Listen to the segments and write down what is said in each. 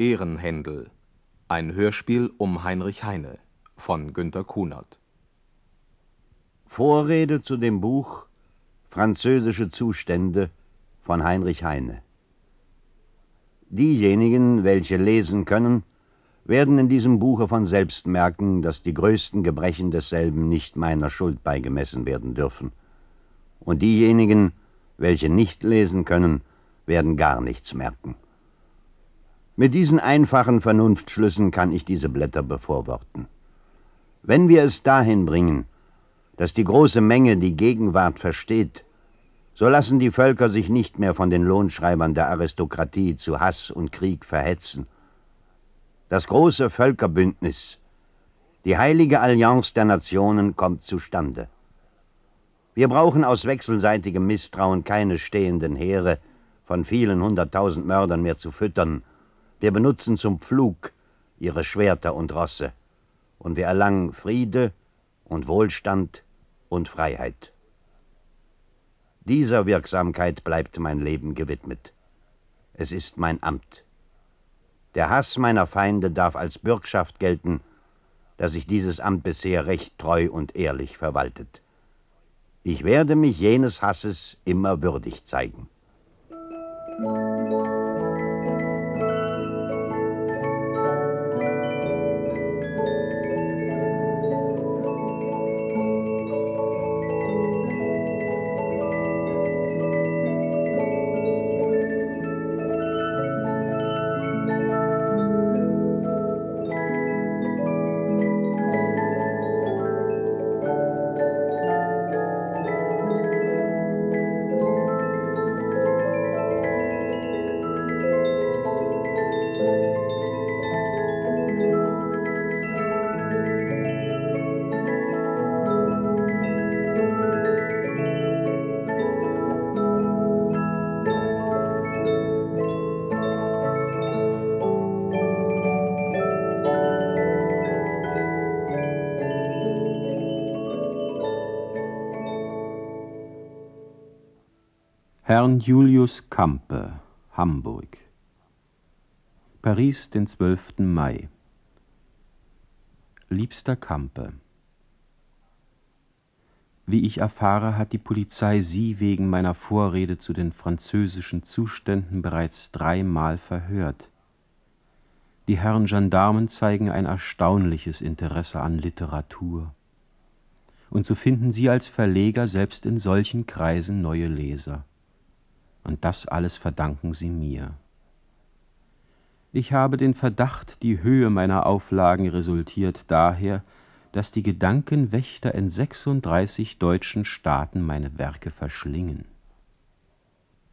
Ehrenhändel. Ein Hörspiel um Heinrich Heine von Günter Kunert. Vorrede zu dem Buch Französische Zustände von Heinrich Heine. Diejenigen, welche lesen können, werden in diesem Buche von selbst merken, dass die größten Gebrechen desselben nicht meiner Schuld beigemessen werden dürfen. Und diejenigen, welche nicht lesen können, werden gar nichts merken. Mit diesen einfachen Vernunftschlüssen kann ich diese Blätter bevorworten. Wenn wir es dahin bringen, dass die große Menge die Gegenwart versteht, so lassen die Völker sich nicht mehr von den Lohnschreibern der Aristokratie zu Hass und Krieg verhetzen. Das große Völkerbündnis, die heilige Allianz der Nationen kommt zustande. Wir brauchen aus wechselseitigem Misstrauen keine stehenden Heere von vielen hunderttausend Mördern mehr zu füttern. Wir benutzen zum Pflug ihre Schwerter und Rosse, und wir erlangen Friede und Wohlstand und Freiheit. Dieser Wirksamkeit bleibt mein Leben gewidmet. Es ist mein Amt. Der Hass meiner Feinde darf als Bürgschaft gelten, dass ich dieses Amt bisher recht treu und ehrlich verwaltet. Ich werde mich jenes Hasses immer würdig zeigen. Herrn Julius Campe, Hamburg. Paris, den 12. Mai. Liebster Campe, wie ich erfahre, hat die Polizei Sie wegen meiner Vorrede zu den französischen Zuständen bereits dreimal verhört. Die Herren Gendarmen zeigen ein erstaunliches Interesse an Literatur. Und so finden Sie als Verleger selbst in solchen Kreisen neue Leser und das alles verdanken sie mir. Ich habe den Verdacht, die Höhe meiner Auflagen resultiert daher, dass die Gedankenwächter in 36 deutschen Staaten meine Werke verschlingen.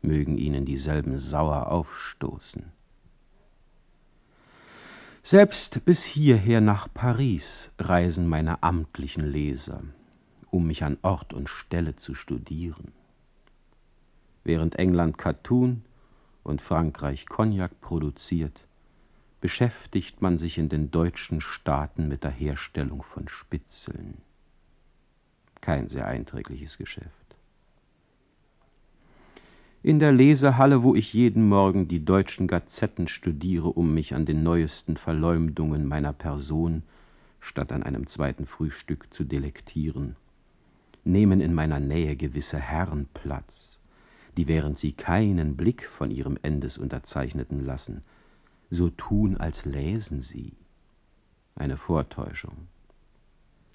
Mögen ihnen dieselben sauer aufstoßen. Selbst bis hierher nach Paris reisen meine amtlichen Leser, um mich an Ort und Stelle zu studieren. Während England Katun und Frankreich Cognac produziert, beschäftigt man sich in den deutschen Staaten mit der Herstellung von Spitzeln. Kein sehr einträgliches Geschäft. In der Lesehalle, wo ich jeden Morgen die deutschen Gazetten studiere, um mich an den neuesten Verleumdungen meiner Person statt an einem zweiten Frühstück zu delektieren, nehmen in meiner Nähe gewisse Herren Platz, die während sie keinen Blick von ihrem Endesunterzeichneten lassen, so tun, als läsen sie. Eine Vortäuschung.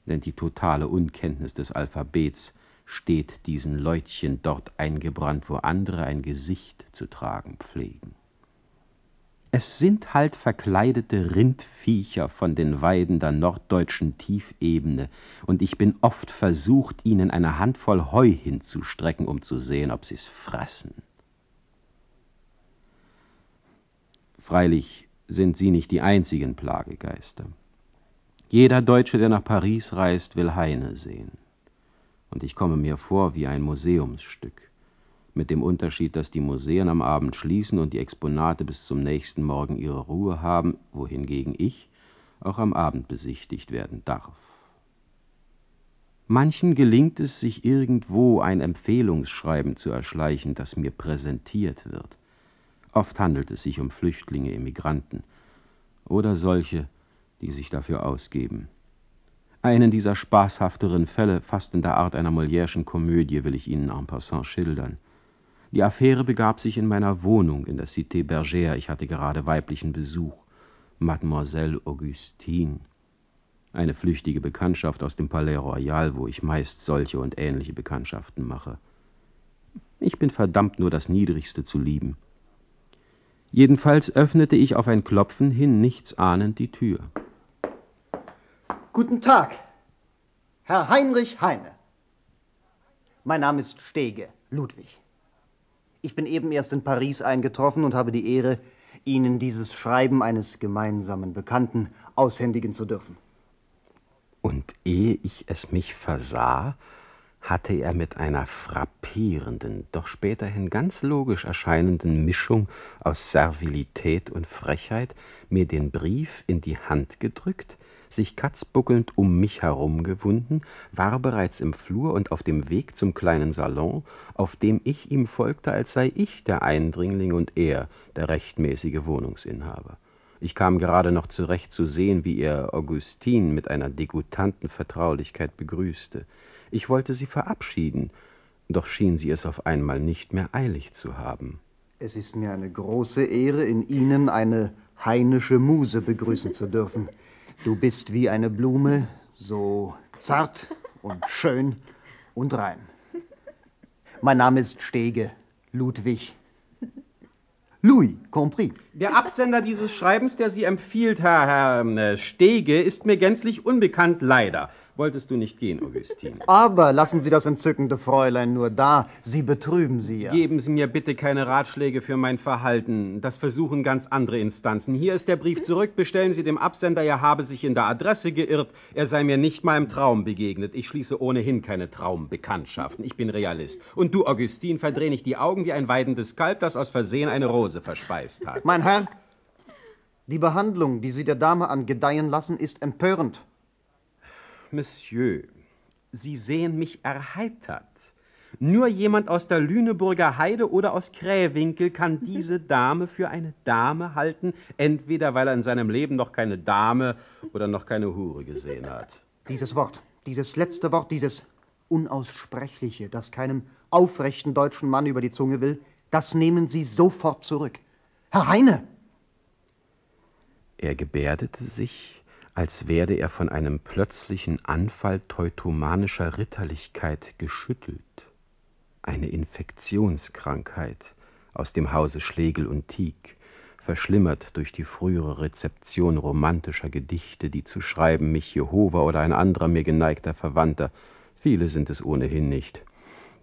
Denn die totale Unkenntnis des Alphabets steht diesen Leutchen dort eingebrannt, wo andere ein Gesicht zu tragen pflegen. Es sind halt verkleidete Rindviecher von den Weiden der norddeutschen Tiefebene, und ich bin oft versucht, ihnen eine Handvoll Heu hinzustrecken, um zu sehen, ob sie's fressen. Freilich sind sie nicht die einzigen Plagegeister. Jeder Deutsche, der nach Paris reist, will Heine sehen. Und ich komme mir vor wie ein Museumsstück mit dem Unterschied, dass die Museen am Abend schließen und die Exponate bis zum nächsten Morgen ihre Ruhe haben, wohingegen ich auch am Abend besichtigt werden darf. Manchen gelingt es, sich irgendwo ein Empfehlungsschreiben zu erschleichen, das mir präsentiert wird. Oft handelt es sich um Flüchtlinge, Immigranten oder solche, die sich dafür ausgeben. Einen dieser spaßhafteren Fälle, fast in der Art einer Molière'schen Komödie, will ich Ihnen en passant schildern. Die Affäre begab sich in meiner Wohnung in der Cité Bergère. Ich hatte gerade weiblichen Besuch. Mademoiselle Augustine. Eine flüchtige Bekanntschaft aus dem Palais Royal, wo ich meist solche und ähnliche Bekanntschaften mache. Ich bin verdammt, nur das Niedrigste zu lieben. Jedenfalls öffnete ich auf ein Klopfen hin, nichts ahnend, die Tür. Guten Tag, Herr Heinrich Heine. Mein Name ist Stege, Ludwig. Ich bin eben erst in Paris eingetroffen und habe die Ehre, Ihnen dieses Schreiben eines gemeinsamen Bekannten aushändigen zu dürfen. Und ehe ich es mich versah, hatte er mit einer frappierenden, doch späterhin ganz logisch erscheinenden Mischung aus Servilität und Frechheit mir den Brief in die Hand gedrückt, sich katzbuckelnd um mich herumgewunden, war bereits im Flur und auf dem Weg zum kleinen Salon, auf dem ich ihm folgte, als sei ich der Eindringling und er der rechtmäßige Wohnungsinhaber. Ich kam gerade noch zurecht zu sehen, wie er Augustin mit einer degutanten Vertraulichkeit begrüßte. Ich wollte sie verabschieden, doch schien sie es auf einmal nicht mehr eilig zu haben. Es ist mir eine große Ehre, in Ihnen eine heinische Muse begrüßen zu dürfen. Du bist wie eine Blume, so zart und schön und rein. Mein Name ist Stege, Ludwig. Louis, compris. Der Absender dieses Schreibens, der Sie empfiehlt, Herr, Herr äh, Stege, ist mir gänzlich unbekannt, leider wolltest du nicht gehen, Augustin. Aber lassen Sie das entzückende Fräulein nur da. Sie betrüben sie ja. Geben Sie mir bitte keine Ratschläge für mein Verhalten. Das versuchen ganz andere Instanzen. Hier ist der Brief zurück. Bestellen Sie dem Absender, er habe sich in der Adresse geirrt. Er sei mir nicht mal im Traum begegnet. Ich schließe ohnehin keine Traumbekanntschaften. Ich bin Realist. Und du, Augustin, verdreh nicht die Augen wie ein weidendes Kalb, das aus Versehen eine Rose verspeist hat. Mein Herr, die Behandlung, die Sie der Dame angedeihen lassen, ist empörend. Monsieur, Sie sehen mich erheitert. Nur jemand aus der Lüneburger Heide oder aus Krähwinkel kann diese Dame für eine Dame halten, entweder weil er in seinem Leben noch keine Dame oder noch keine Hure gesehen hat. Dieses Wort, dieses letzte Wort, dieses Unaussprechliche, das keinem aufrechten deutschen Mann über die Zunge will, das nehmen Sie sofort zurück. Herr Heine! Er gebärdete sich als werde er von einem plötzlichen Anfall teutomanischer Ritterlichkeit geschüttelt. Eine Infektionskrankheit aus dem Hause Schlegel und Tieck, verschlimmert durch die frühere Rezeption romantischer Gedichte, die zu schreiben mich Jehova oder ein anderer mir geneigter Verwandter, viele sind es ohnehin nicht,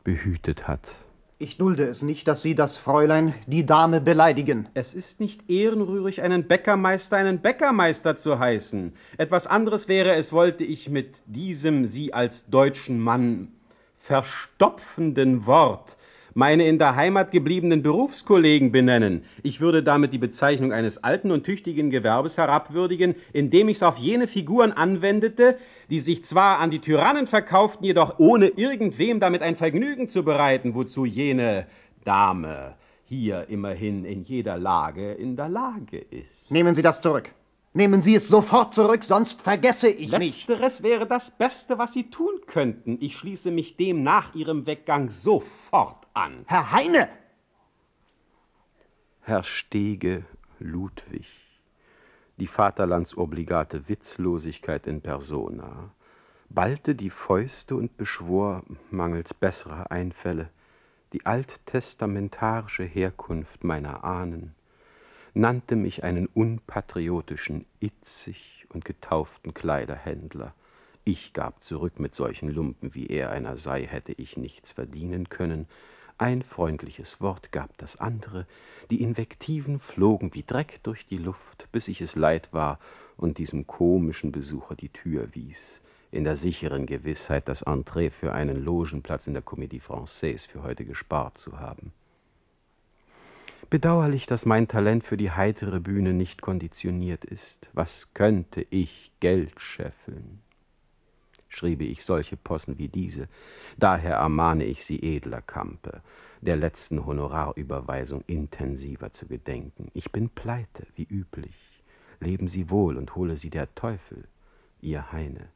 behütet hat. Ich dulde es nicht, dass Sie das Fräulein, die Dame, beleidigen. Es ist nicht ehrenrührig, einen Bäckermeister einen Bäckermeister zu heißen. Etwas anderes wäre es, wollte ich mit diesem Sie als deutschen Mann verstopfenden Wort meine in der Heimat gebliebenen Berufskollegen benennen. Ich würde damit die Bezeichnung eines alten und tüchtigen Gewerbes herabwürdigen, indem ich es auf jene Figuren anwendete, die sich zwar an die Tyrannen verkauften, jedoch ohne irgendwem damit ein Vergnügen zu bereiten, wozu jene Dame hier immerhin in jeder Lage in der Lage ist. Nehmen Sie das zurück. Nehmen Sie es sofort zurück, sonst vergesse ich Letzteres mich. Letzteres wäre das Beste, was Sie tun könnten. Ich schließe mich dem nach Ihrem Weggang sofort an. Herr Heine! Herr Stege Ludwig, die vaterlandsobligate Witzlosigkeit in persona, ballte die Fäuste und beschwor, mangels besserer Einfälle, die alttestamentarische Herkunft meiner Ahnen, nannte mich einen unpatriotischen Itzig und getauften Kleiderhändler. Ich gab zurück mit solchen Lumpen, wie er einer sei, hätte ich nichts verdienen können, ein freundliches Wort gab das andere, die Invektiven flogen wie Dreck durch die Luft, bis ich es leid war und diesem komischen Besucher die Tür wies, in der sicheren Gewissheit, das Entree für einen Logenplatz in der Comédie Française für heute gespart zu haben. Bedauerlich, dass mein Talent für die heitere Bühne nicht konditioniert ist. Was könnte ich Geld scheffeln? schriebe ich solche Possen wie diese. Daher ermahne ich Sie, edler Kampe, der letzten Honorarüberweisung intensiver zu gedenken. Ich bin pleite, wie üblich. Leben Sie wohl und hole Sie der Teufel, Ihr Heine.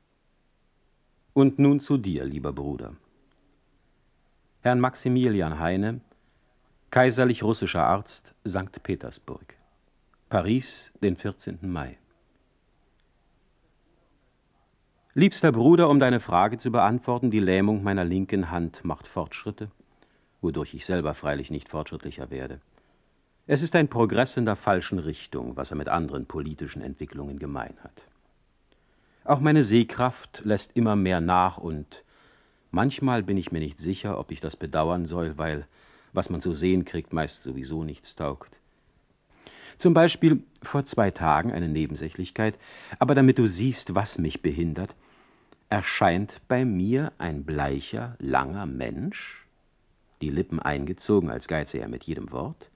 Und nun zu dir, lieber Bruder. Herrn Maximilian Heine, kaiserlich russischer Arzt, St. Petersburg. Paris, den 14. Mai. Liebster Bruder, um deine Frage zu beantworten, die Lähmung meiner linken Hand macht Fortschritte, wodurch ich selber freilich nicht fortschrittlicher werde. Es ist ein Progress in der falschen Richtung, was er mit anderen politischen Entwicklungen gemein hat. Auch meine Sehkraft lässt immer mehr nach und manchmal bin ich mir nicht sicher, ob ich das bedauern soll, weil was man zu sehen kriegt, meist sowieso nichts taugt. Zum Beispiel vor zwei Tagen eine Nebensächlichkeit, aber damit du siehst, was mich behindert, erscheint bei mir ein bleicher, langer Mensch, die Lippen eingezogen, als geize er mit jedem Wort,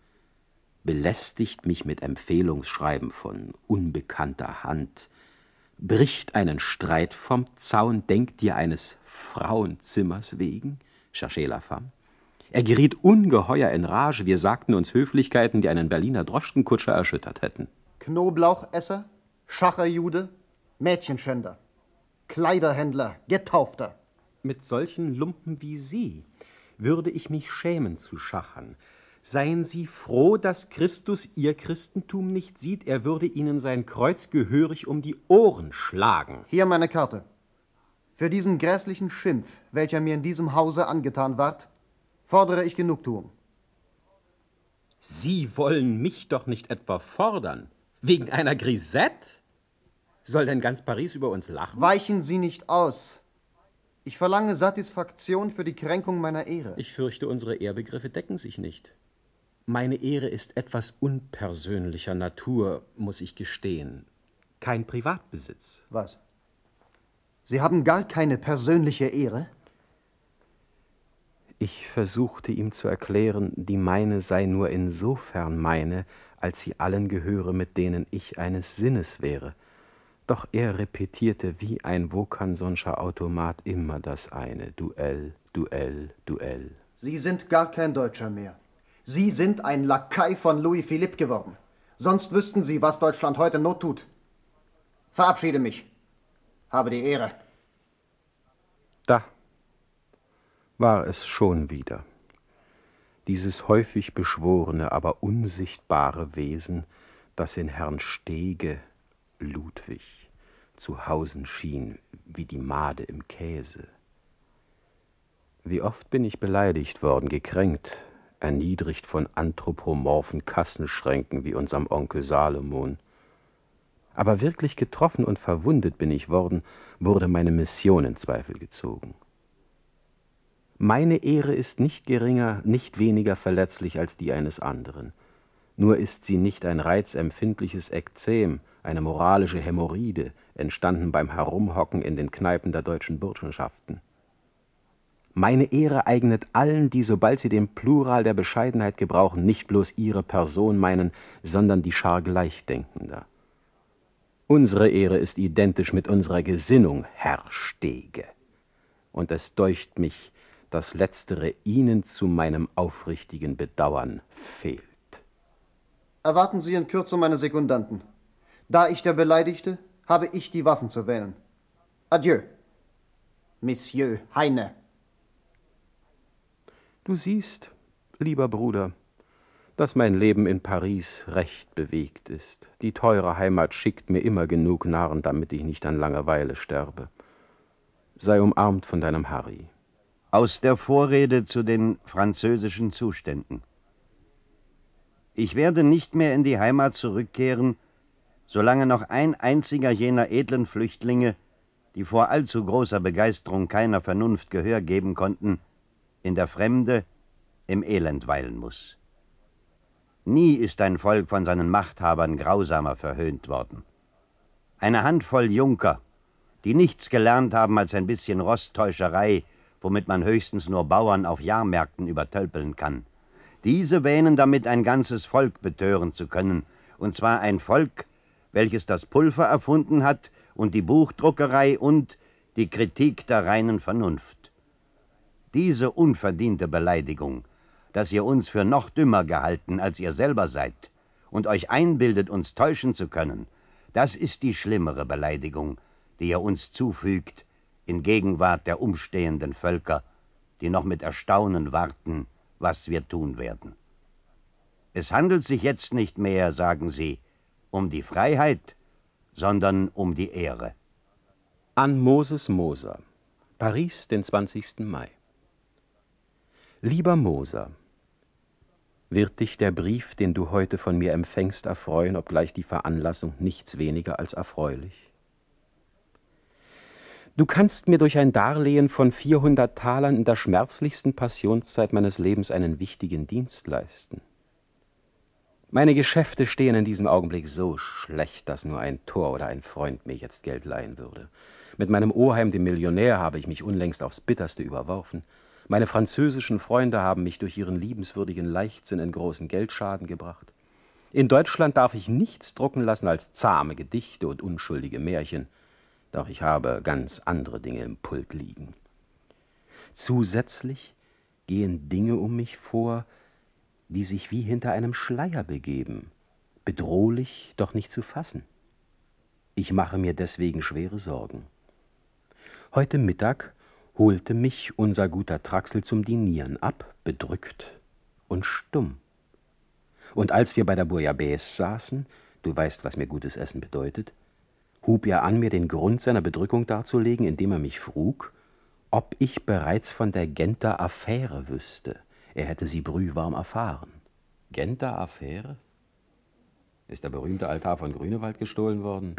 belästigt mich mit Empfehlungsschreiben von unbekannter Hand, bricht einen Streit vom Zaun, denkt dir eines Frauenzimmers wegen, cherchez la femme, er geriet ungeheuer in Rage. Wir sagten uns Höflichkeiten, die einen Berliner Droschkenkutscher erschüttert hätten. Knoblauchesser, Schacherjude, Mädchenschänder, Kleiderhändler, Getaufter. Mit solchen Lumpen wie Sie würde ich mich schämen zu schachern. Seien Sie froh, dass Christus Ihr Christentum nicht sieht. Er würde Ihnen sein Kreuz gehörig um die Ohren schlagen. Hier meine Karte. Für diesen grässlichen Schimpf, welcher mir in diesem Hause angetan ward, fordere ich Genugtuung. Sie wollen mich doch nicht etwa fordern. Wegen einer Grisette? Soll denn ganz Paris über uns lachen? Weichen Sie nicht aus. Ich verlange Satisfaktion für die Kränkung meiner Ehre. Ich fürchte, unsere Ehrbegriffe decken sich nicht. Meine Ehre ist etwas unpersönlicher Natur, muss ich gestehen. Kein Privatbesitz. Was? Sie haben gar keine persönliche Ehre? Ich versuchte ihm zu erklären, die meine sei nur insofern meine, als sie allen gehöre, mit denen ich eines Sinnes wäre. Doch er repetierte wie ein Wokansonscher Automat immer das eine Duell, Duell, Duell. Sie sind gar kein Deutscher mehr. Sie sind ein Lakai von Louis Philippe geworden. Sonst wüssten Sie, was Deutschland heute not tut. Verabschiede mich. Habe die Ehre. Da war es schon wieder. Dieses häufig beschworene, aber unsichtbare Wesen, das in Herrn Stege, Ludwig, zu hausen schien, wie die Made im Käse. Wie oft bin ich beleidigt worden, gekränkt, erniedrigt von anthropomorphen Kassenschränken wie unserem Onkel Salomon. Aber wirklich getroffen und verwundet bin ich worden, wurde meine Mission in Zweifel gezogen. Meine Ehre ist nicht geringer, nicht weniger verletzlich als die eines anderen. Nur ist sie nicht ein reizempfindliches Ekzem, eine moralische Hämorrhoide, entstanden beim Herumhocken in den Kneipen der deutschen Burschenschaften. Meine Ehre eignet allen, die, sobald sie den Plural der Bescheidenheit gebrauchen, nicht bloß ihre Person meinen, sondern die Schar Gleichdenkender. Unsere Ehre ist identisch mit unserer Gesinnung, Herr Stege. Und es deucht mich, dass letztere Ihnen zu meinem aufrichtigen Bedauern fehlt. Erwarten Sie in Kürze meine Sekundanten. Da ich der Beleidigte, habe ich die Waffen zu wählen. Adieu, Monsieur Heine. Du siehst, lieber Bruder, dass mein Leben in Paris recht bewegt ist. Die teure Heimat schickt mir immer genug Narren, damit ich nicht an Langeweile sterbe. Sei umarmt von deinem Harry. Aus der Vorrede zu den französischen Zuständen. Ich werde nicht mehr in die Heimat zurückkehren, solange noch ein einziger jener edlen Flüchtlinge, die vor allzu großer Begeisterung keiner Vernunft Gehör geben konnten, in der Fremde, im Elend weilen muss. Nie ist ein Volk von seinen Machthabern grausamer verhöhnt worden. Eine Handvoll Junker, die nichts gelernt haben als ein bisschen Rosttäuscherei, womit man höchstens nur Bauern auf Jahrmärkten übertölpeln kann. Diese wähnen damit ein ganzes Volk betören zu können, und zwar ein Volk, welches das Pulver erfunden hat und die Buchdruckerei und die Kritik der reinen Vernunft. Diese unverdiente Beleidigung, dass ihr uns für noch dümmer gehalten, als ihr selber seid, und euch einbildet, uns täuschen zu können, das ist die schlimmere Beleidigung, die ihr uns zufügt in Gegenwart der umstehenden Völker, die noch mit Erstaunen warten, was wir tun werden. Es handelt sich jetzt nicht mehr, sagen sie, um die Freiheit, sondern um die Ehre. An Moses Moser, Paris, den 20. Mai. Lieber Moser, wird dich der Brief, den du heute von mir empfängst, erfreuen, obgleich die Veranlassung nichts weniger als erfreulich? Du kannst mir durch ein Darlehen von 400 Talern in der schmerzlichsten Passionszeit meines Lebens einen wichtigen Dienst leisten. Meine Geschäfte stehen in diesem Augenblick so schlecht, dass nur ein Tor oder ein Freund mir jetzt Geld leihen würde. Mit meinem Oheim, dem Millionär, habe ich mich unlängst aufs bitterste überworfen. Meine französischen Freunde haben mich durch ihren liebenswürdigen Leichtsinn in großen Geldschaden gebracht. In Deutschland darf ich nichts drucken lassen als zahme Gedichte und unschuldige Märchen doch ich habe ganz andere Dinge im Pult liegen. Zusätzlich gehen Dinge um mich vor, die sich wie hinter einem Schleier begeben, bedrohlich, doch nicht zu fassen. Ich mache mir deswegen schwere Sorgen. Heute Mittag holte mich unser guter Traxel zum Dinieren ab, bedrückt und stumm. Und als wir bei der Bouillabaisse saßen, du weißt, was mir gutes Essen bedeutet, hub er an, mir den Grund seiner Bedrückung darzulegen, indem er mich frug, ob ich bereits von der Genter Affäre wüsste. Er hätte sie brühwarm erfahren. Genter Affäre? Ist der berühmte Altar von Grünewald gestohlen worden?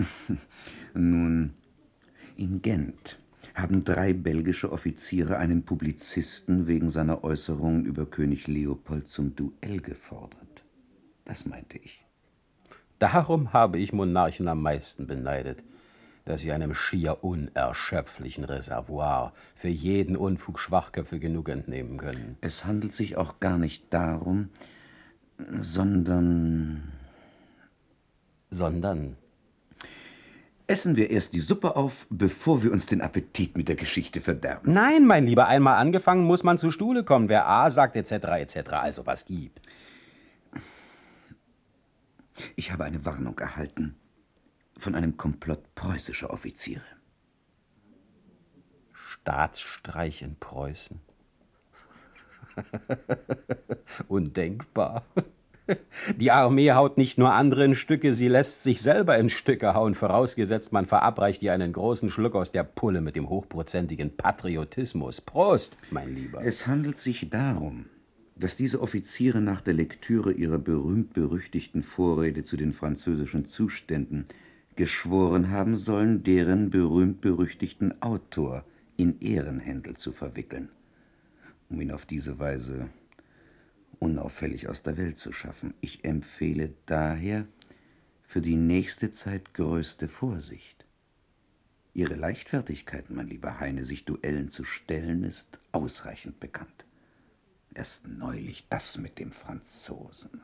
Nun, in Gent haben drei belgische Offiziere einen Publizisten wegen seiner Äußerungen über König Leopold zum Duell gefordert. Das meinte ich. Darum habe ich Monarchen am meisten beneidet, dass sie einem schier unerschöpflichen Reservoir für jeden Unfug Schwachköpfe genug entnehmen können. Es handelt sich auch gar nicht darum, sondern. Sondern. Essen wir erst die Suppe auf, bevor wir uns den Appetit mit der Geschichte verderben. Nein, mein Lieber, einmal angefangen muss man zu Stuhle kommen. Wer A sagt, etc., etc., also was gibt's? Ich habe eine Warnung erhalten von einem Komplott preußischer Offiziere. Staatsstreich in Preußen. Undenkbar. Die Armee haut nicht nur andere in Stücke, sie lässt sich selber in Stücke hauen, vorausgesetzt man verabreicht ihr einen großen Schluck aus der Pulle mit dem hochprozentigen Patriotismus. Prost, mein Lieber. Es handelt sich darum, dass diese Offiziere nach der Lektüre ihrer berühmt-berüchtigten Vorrede zu den französischen Zuständen geschworen haben sollen, deren berühmt-berüchtigten Autor in Ehrenhändel zu verwickeln, um ihn auf diese Weise unauffällig aus der Welt zu schaffen. Ich empfehle daher für die nächste Zeit größte Vorsicht. Ihre Leichtfertigkeit, mein lieber Heine, sich Duellen zu stellen, ist ausreichend bekannt. Erst neulich das mit dem Franzosen.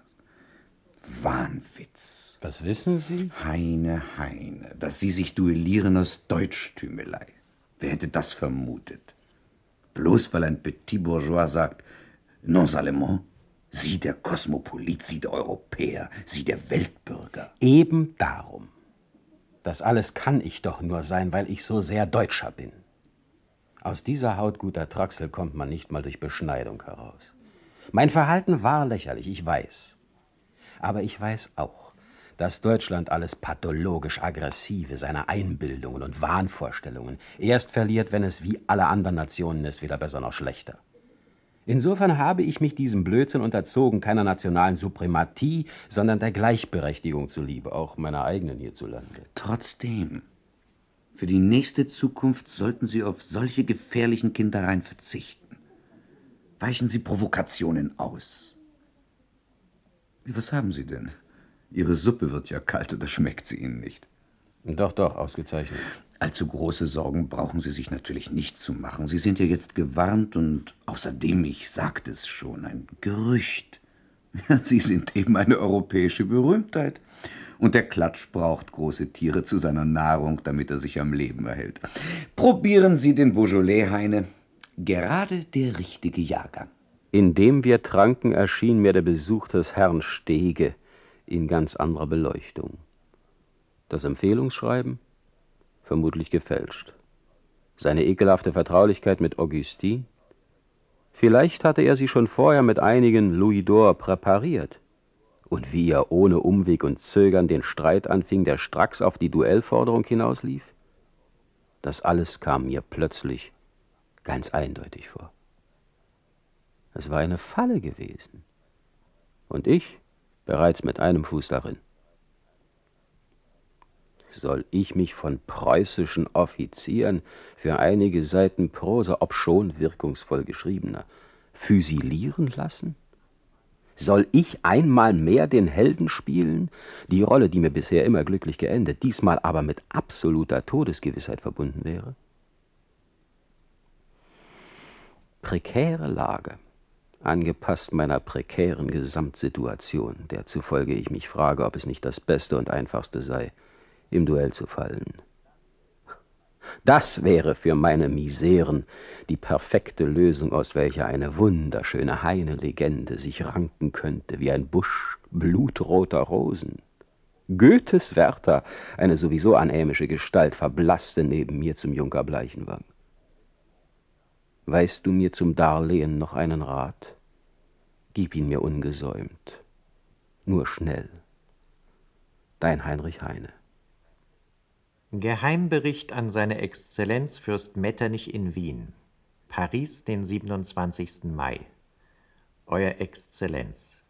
Wahnwitz. Was wissen Sie? Heine, Heine, dass Sie sich duellieren aus Deutschtümelei. Wer hätte das vermutet? Bloß weil ein Petit Bourgeois sagt, non allemand, Sie der Kosmopolit, Sie der Europäer, Sie der Weltbürger. Eben darum. Das alles kann ich doch nur sein, weil ich so sehr Deutscher bin. Aus dieser Haut guter Traxel kommt man nicht mal durch Beschneidung heraus. Mein Verhalten war lächerlich, ich weiß. Aber ich weiß auch, dass Deutschland alles pathologisch Aggressive seiner Einbildungen und Wahnvorstellungen erst verliert, wenn es wie alle anderen Nationen ist, weder besser noch schlechter. Insofern habe ich mich diesem Blödsinn unterzogen, keiner nationalen Suprematie, sondern der Gleichberechtigung zuliebe, auch meiner eigenen hierzulande. Trotzdem, für die nächste Zukunft sollten Sie auf solche gefährlichen Kindereien verzichten. Weichen Sie Provokationen aus. Was haben Sie denn? Ihre Suppe wird ja kalt oder schmeckt sie Ihnen nicht? Doch, doch, ausgezeichnet. Allzu große Sorgen brauchen Sie sich natürlich nicht zu machen. Sie sind ja jetzt gewarnt und außerdem, ich sagte es schon, ein Gerücht. Sie sind eben eine europäische Berühmtheit. Und der Klatsch braucht große Tiere zu seiner Nahrung, damit er sich am Leben erhält. Probieren Sie den Beaujolais, Heine. Gerade der richtige Jahrgang. Indem wir tranken, erschien mir der Besuch des Herrn Stege in ganz anderer Beleuchtung. Das Empfehlungsschreiben? Vermutlich gefälscht. Seine ekelhafte Vertraulichkeit mit Augustine? Vielleicht hatte er sie schon vorher mit einigen Louis d'Or präpariert. Und wie er ohne Umweg und Zögern den Streit anfing, der stracks auf die Duellforderung hinauslief? Das alles kam mir plötzlich ganz eindeutig vor. Es war eine Falle gewesen. Und ich bereits mit einem Fuß darin. Soll ich mich von preußischen Offizieren für einige Seiten Prosa, obschon wirkungsvoll geschriebener, füsilieren lassen? Soll ich einmal mehr den Helden spielen? Die Rolle, die mir bisher immer glücklich geendet, diesmal aber mit absoluter Todesgewissheit verbunden wäre? Prekäre Lage angepasst meiner prekären Gesamtsituation, der zufolge ich mich frage, ob es nicht das Beste und Einfachste sei, im Duell zu fallen. Das wäre für meine Miseren die perfekte Lösung, aus welcher eine wunderschöne Heine-Legende sich ranken könnte, wie ein Busch blutroter Rosen. Goethes Werther, eine sowieso anämische Gestalt, verblasste neben mir zum Junker Bleichenwang. Weißt du mir zum Darlehen noch einen Rat? Gib ihn mir ungesäumt, nur schnell. Dein Heinrich Heine. Geheimbericht an seine Exzellenz Fürst Metternich in Wien. Paris, den 27. Mai. Euer Exzellenz.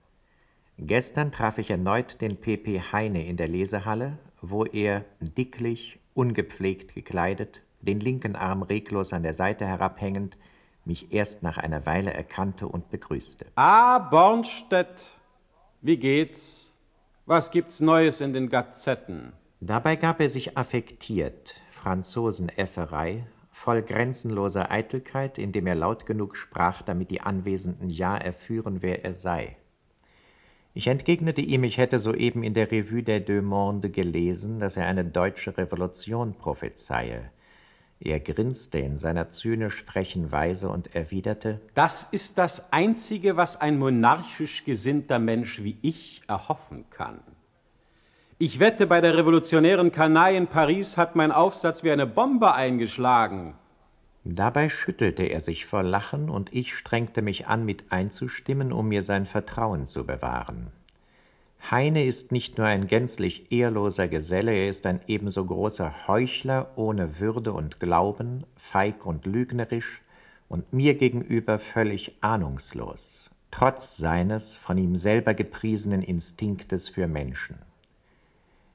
Gestern traf ich erneut den PP Heine in der Lesehalle, wo er dicklich, ungepflegt gekleidet, den linken Arm reglos an der Seite herabhängend, mich erst nach einer Weile erkannte und begrüßte. Ah, Bornstedt, wie geht's? Was gibt's Neues in den Gazetten? Dabei gab er sich affektiert, Franzosenäfferei, voll grenzenloser Eitelkeit, indem er laut genug sprach, damit die Anwesenden ja erführen, wer er sei. Ich entgegnete ihm, ich hätte soeben in der Revue der Deux Mondes gelesen, dass er eine deutsche Revolution prophezeie. Er grinste in seiner zynisch frechen Weise und erwiderte Das ist das Einzige, was ein monarchisch gesinnter Mensch wie ich erhoffen kann. Ich wette, bei der revolutionären Kanaille in Paris hat mein Aufsatz wie eine Bombe eingeschlagen. Dabei schüttelte er sich vor Lachen, und ich strengte mich an, mit einzustimmen, um mir sein Vertrauen zu bewahren. Heine ist nicht nur ein gänzlich ehrloser Geselle, er ist ein ebenso großer Heuchler ohne Würde und Glauben, feig und lügnerisch und mir gegenüber völlig ahnungslos, trotz seines von ihm selber gepriesenen Instinktes für Menschen.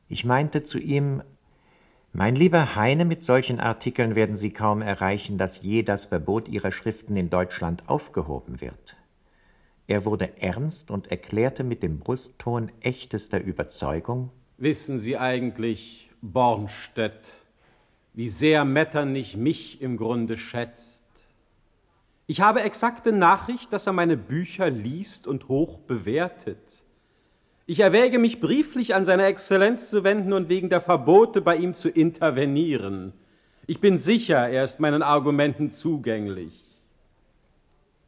Ich meinte zu ihm, mein lieber Heine, mit solchen Artikeln werden Sie kaum erreichen, dass je das Verbot Ihrer Schriften in Deutschland aufgehoben wird. Er wurde ernst und erklärte mit dem Brustton echtester Überzeugung Wissen Sie eigentlich, Bornstedt, wie sehr Metternich mich im Grunde schätzt? Ich habe exakte Nachricht, dass er meine Bücher liest und hoch bewertet. Ich erwäge mich brieflich an seine Exzellenz zu wenden und wegen der Verbote bei ihm zu intervenieren. Ich bin sicher, er ist meinen Argumenten zugänglich.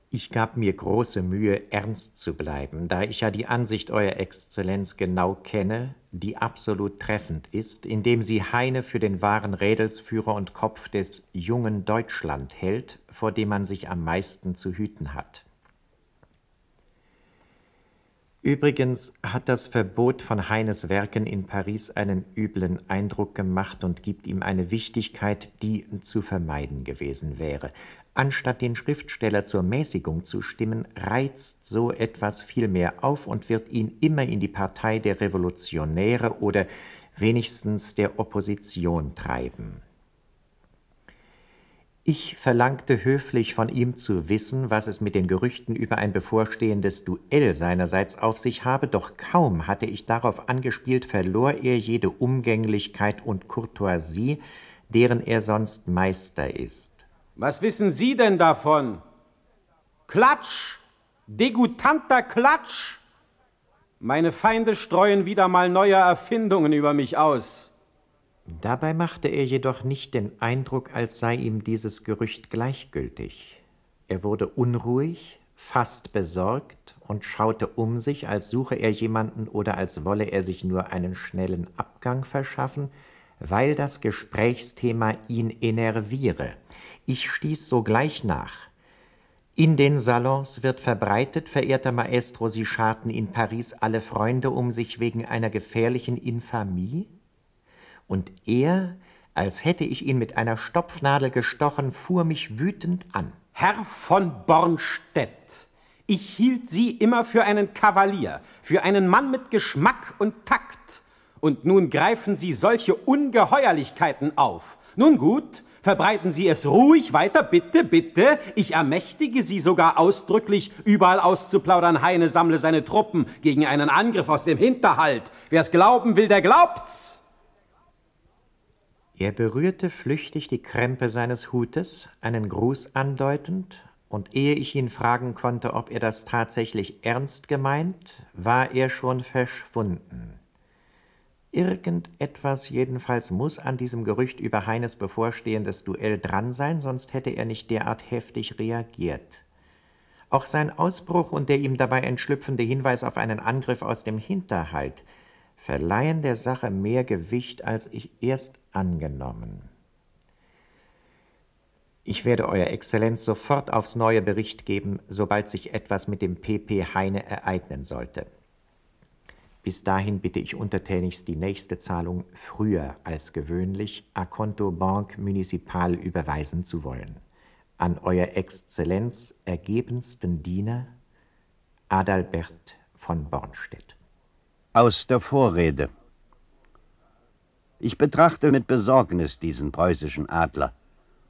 Ich gab mir große Mühe, ernst zu bleiben, da ich ja die Ansicht Eurer Exzellenz genau kenne, die absolut treffend ist, indem sie Heine für den wahren Rädelsführer und Kopf des jungen Deutschland hält, vor dem man sich am meisten zu hüten hat. Übrigens hat das Verbot von Heines Werken in Paris einen üblen Eindruck gemacht und gibt ihm eine Wichtigkeit, die zu vermeiden gewesen wäre. Anstatt den Schriftsteller zur Mäßigung zu stimmen, reizt so etwas vielmehr auf und wird ihn immer in die Partei der Revolutionäre oder wenigstens der Opposition treiben. Ich verlangte höflich von ihm zu wissen, was es mit den Gerüchten über ein bevorstehendes Duell seinerseits auf sich habe, doch kaum hatte ich darauf angespielt, verlor er jede Umgänglichkeit und Courtoisie, deren er sonst Meister ist. Was wissen Sie denn davon? Klatsch! Degutanter Klatsch! Meine Feinde streuen wieder mal neue Erfindungen über mich aus. Dabei machte er jedoch nicht den Eindruck, als sei ihm dieses Gerücht gleichgültig. Er wurde unruhig, fast besorgt und schaute um sich, als suche er jemanden oder als wolle er sich nur einen schnellen Abgang verschaffen, weil das Gesprächsthema ihn enerviere. Ich stieß sogleich nach. In den Salons wird verbreitet, verehrter Maestro, Sie scharten in Paris alle Freunde um sich wegen einer gefährlichen Infamie? Und er, als hätte ich ihn mit einer Stopfnadel gestochen, fuhr mich wütend an. Herr von Bornstedt, ich hielt Sie immer für einen Kavalier, für einen Mann mit Geschmack und Takt. Und nun greifen Sie solche Ungeheuerlichkeiten auf. Nun gut, verbreiten Sie es ruhig weiter, bitte, bitte. Ich ermächtige Sie sogar ausdrücklich, überall auszuplaudern. Heine sammle seine Truppen gegen einen Angriff aus dem Hinterhalt. Wer es glauben will, der glaubt's. Er berührte flüchtig die Krempe seines Hutes, einen Gruß andeutend, und ehe ich ihn fragen konnte, ob er das tatsächlich ernst gemeint, war er schon verschwunden. Irgendetwas jedenfalls muss an diesem Gerücht über Heines bevorstehendes Duell dran sein, sonst hätte er nicht derart heftig reagiert. Auch sein Ausbruch und der ihm dabei entschlüpfende Hinweis auf einen Angriff aus dem Hinterhalt verleihen der Sache mehr Gewicht, als ich erst angenommen. Ich werde Euer Exzellenz sofort aufs neue Bericht geben, sobald sich etwas mit dem PP Heine ereignen sollte. Bis dahin bitte ich untertänigst die nächste Zahlung früher als gewöhnlich a Conto Banque Municipal überweisen zu wollen. An Euer Exzellenz ergebensten Diener Adalbert von Bornstedt. Aus der Vorrede. Ich betrachte mit Besorgnis diesen preußischen Adler,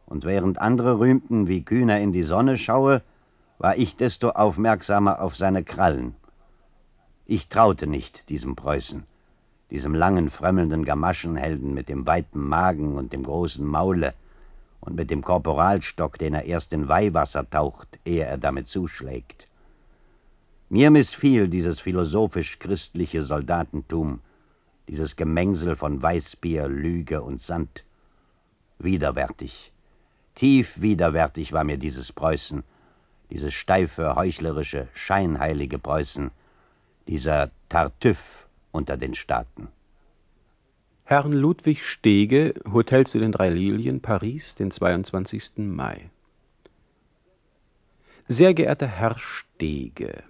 und während andere rühmten, wie kühner in die Sonne schaue, war ich desto aufmerksamer auf seine Krallen. Ich traute nicht diesem Preußen, diesem langen, frömmelnden Gamaschenhelden mit dem weiten Magen und dem großen Maule und mit dem Korporalstock, den er erst in Weihwasser taucht, ehe er damit zuschlägt. Mir missfiel dieses philosophisch-christliche Soldatentum, dieses Gemengsel von Weißbier, Lüge und Sand. Widerwärtig, tief widerwärtig war mir dieses Preußen, dieses steife, heuchlerische, scheinheilige Preußen, dieser Tartüff unter den Staaten. Herrn Ludwig Stege, Hotel zu den drei Lilien, Paris, den 22. Mai. Sehr geehrter Herr Stege,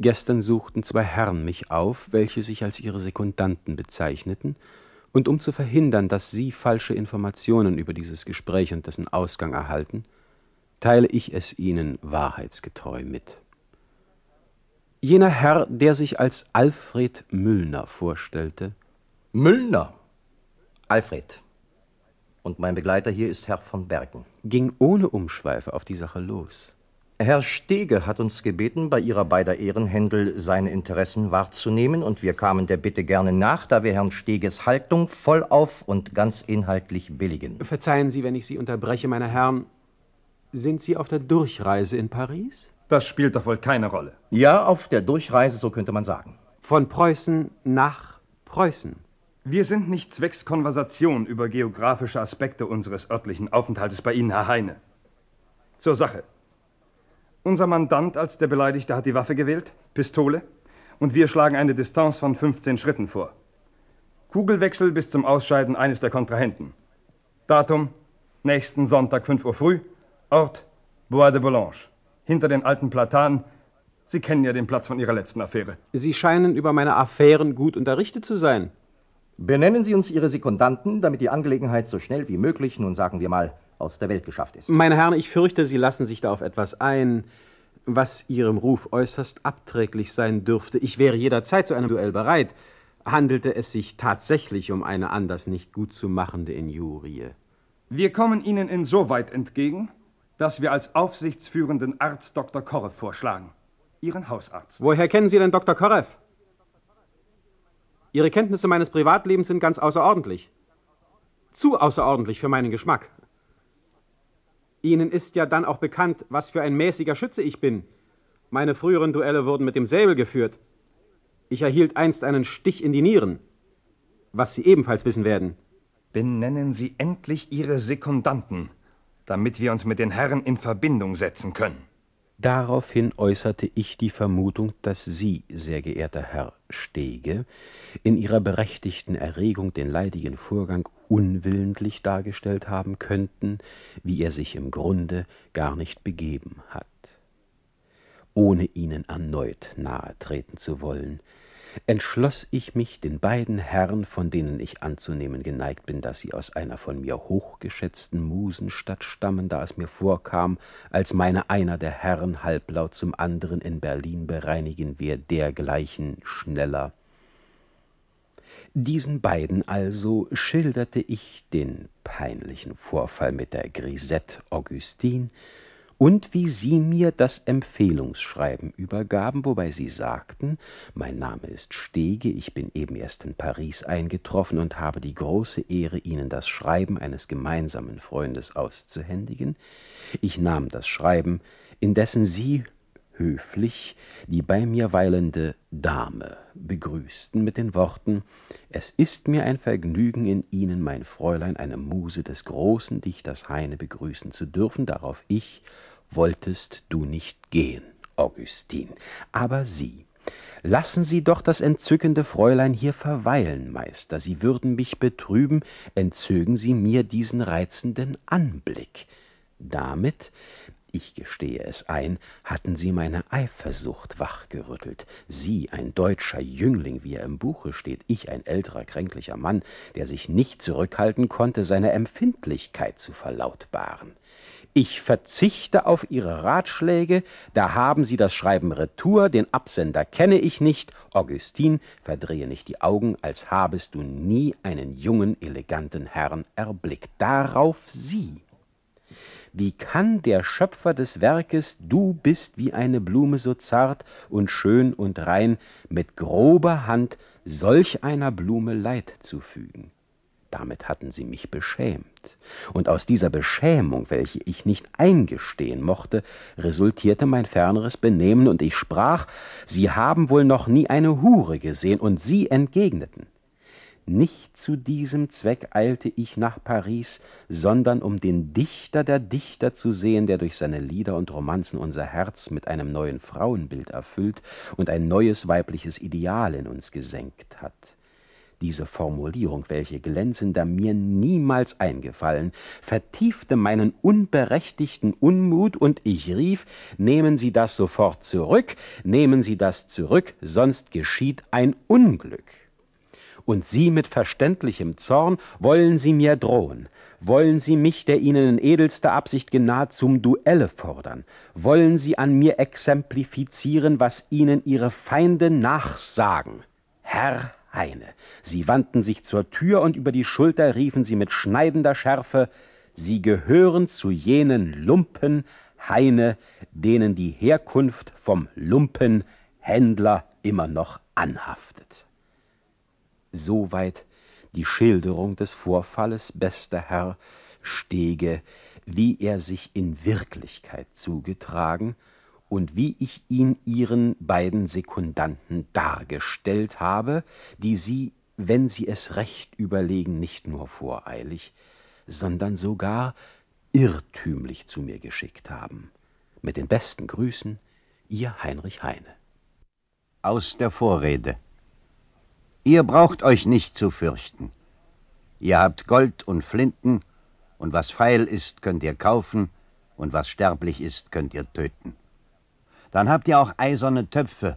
Gestern suchten zwei Herren mich auf, welche sich als ihre Sekundanten bezeichneten, und um zu verhindern, dass Sie falsche Informationen über dieses Gespräch und dessen Ausgang erhalten, teile ich es Ihnen wahrheitsgetreu mit. Jener Herr, der sich als Alfred Müllner vorstellte. Müllner? Alfred. Und mein Begleiter hier ist Herr von Bergen. ging ohne Umschweife auf die Sache los. Herr Stege hat uns gebeten, bei Ihrer beider Ehrenhändel seine Interessen wahrzunehmen, und wir kamen der Bitte gerne nach, da wir Herrn Steges Haltung vollauf und ganz inhaltlich billigen. Verzeihen Sie, wenn ich Sie unterbreche, meine Herren. Sind Sie auf der Durchreise in Paris? Das spielt doch wohl keine Rolle. Ja, auf der Durchreise, so könnte man sagen. Von Preußen nach Preußen. Wir sind nicht zwecks Konversation über geografische Aspekte unseres örtlichen Aufenthaltes bei Ihnen, Herr Heine. Zur Sache. Unser Mandant als der Beleidigte hat die Waffe gewählt, Pistole, und wir schlagen eine Distanz von 15 Schritten vor. Kugelwechsel bis zum Ausscheiden eines der Kontrahenten. Datum, nächsten Sonntag 5 Uhr früh, Ort, Bois de Boulogne, hinter den alten Platanen. Sie kennen ja den Platz von Ihrer letzten Affäre. Sie scheinen über meine Affären gut unterrichtet zu sein. Benennen Sie uns Ihre Sekundanten, damit die Angelegenheit so schnell wie möglich, nun sagen wir mal, aus der Welt geschafft ist. Meine Herren, ich fürchte, Sie lassen sich da auf etwas ein, was Ihrem Ruf äußerst abträglich sein dürfte. Ich wäre jederzeit zu einem Duell bereit, handelte es sich tatsächlich um eine anders nicht gut zu machende Injurie. Wir kommen Ihnen insoweit entgegen, dass wir als aufsichtsführenden Arzt Dr. Korrev vorschlagen. Ihren Hausarzt. Woher kennen Sie denn Dr. Korev? Ihre Kenntnisse meines Privatlebens sind ganz außerordentlich. Zu außerordentlich für meinen Geschmack. Ihnen ist ja dann auch bekannt, was für ein mäßiger Schütze ich bin. Meine früheren Duelle wurden mit dem Säbel geführt. Ich erhielt einst einen Stich in die Nieren, was Sie ebenfalls wissen werden. Benennen Sie endlich Ihre Sekundanten, damit wir uns mit den Herren in Verbindung setzen können. Daraufhin äußerte ich die Vermutung, dass Sie, sehr geehrter Herr Stege, in Ihrer berechtigten Erregung den leidigen Vorgang unwillentlich dargestellt haben könnten, wie er sich im Grunde gar nicht begeben hat. Ohne Ihnen erneut nahe treten zu wollen, entschloss ich mich, den beiden Herren, von denen ich anzunehmen geneigt bin, dass sie aus einer von mir hochgeschätzten Musenstadt stammen, da es mir vorkam, als meine einer der Herren halblaut zum anderen in Berlin bereinigen wir dergleichen schneller. Diesen beiden also schilderte ich den peinlichen Vorfall mit der Grisette Augustine, und wie Sie mir das Empfehlungsschreiben übergaben, wobei Sie sagten, mein Name ist Stege, ich bin eben erst in Paris eingetroffen und habe die große Ehre, Ihnen das Schreiben eines gemeinsamen Freundes auszuhändigen. Ich nahm das Schreiben, indessen Sie höflich die bei mir weilende Dame begrüßten mit den Worten Es ist mir ein Vergnügen, in Ihnen, mein Fräulein, eine Muse des großen Dichters Heine begrüßen zu dürfen, darauf ich wolltest du nicht gehen, Augustin. Aber Sie, lassen Sie doch das entzückende Fräulein hier verweilen, Meister, Sie würden mich betrüben, entzögen Sie mir diesen reizenden Anblick. Damit, ich gestehe es ein, hatten Sie meine Eifersucht wachgerüttelt. Sie, ein deutscher Jüngling, wie er im Buche steht, ich, ein älterer, kränklicher Mann, der sich nicht zurückhalten konnte, seine Empfindlichkeit zu verlautbaren. Ich verzichte auf Ihre Ratschläge, da haben Sie das Schreiben retour, den Absender kenne ich nicht. Augustin, verdrehe nicht die Augen, als habest du nie einen jungen, eleganten Herrn erblickt. Darauf Sie. Wie kann der Schöpfer des Werkes, du bist wie eine Blume so zart und schön und rein, mit grober Hand solch einer Blume Leid zufügen? Damit hatten sie mich beschämt. Und aus dieser Beschämung, welche ich nicht eingestehen mochte, resultierte mein ferneres Benehmen, und ich sprach, Sie haben wohl noch nie eine Hure gesehen, und sie entgegneten. Nicht zu diesem Zweck eilte ich nach Paris, sondern um den Dichter der Dichter zu sehen, der durch seine Lieder und Romanzen unser Herz mit einem neuen Frauenbild erfüllt und ein neues weibliches Ideal in uns gesenkt hat. Diese Formulierung, welche glänzender mir niemals eingefallen, vertiefte meinen unberechtigten Unmut, und ich rief, nehmen Sie das sofort zurück, nehmen Sie das zurück, sonst geschieht ein Unglück. Und Sie mit verständlichem Zorn wollen Sie mir drohen, wollen Sie mich, der Ihnen in edelster Absicht genaht, zum Duelle fordern, wollen Sie an mir exemplifizieren, was Ihnen Ihre Feinde nachsagen. Herr Heine. Sie wandten sich zur Tür und über die Schulter riefen sie mit schneidender Schärfe Sie gehören zu jenen Lumpen, Heine, denen die Herkunft vom Lumpenhändler immer noch anhaftet. Soweit die Schilderung des Vorfalles, bester Herr Stege, wie er sich in Wirklichkeit zugetragen und wie ich ihn ihren beiden Sekundanten dargestellt habe, die sie, wenn sie es recht überlegen, nicht nur voreilig, sondern sogar irrtümlich zu mir geschickt haben. Mit den besten Grüßen, Ihr Heinrich Heine. Aus der Vorrede. Ihr braucht euch nicht zu fürchten. Ihr habt Gold und Flinten, und was feil ist, könnt ihr kaufen, und was sterblich ist, könnt ihr töten. Dann habt ihr auch eiserne Töpfe,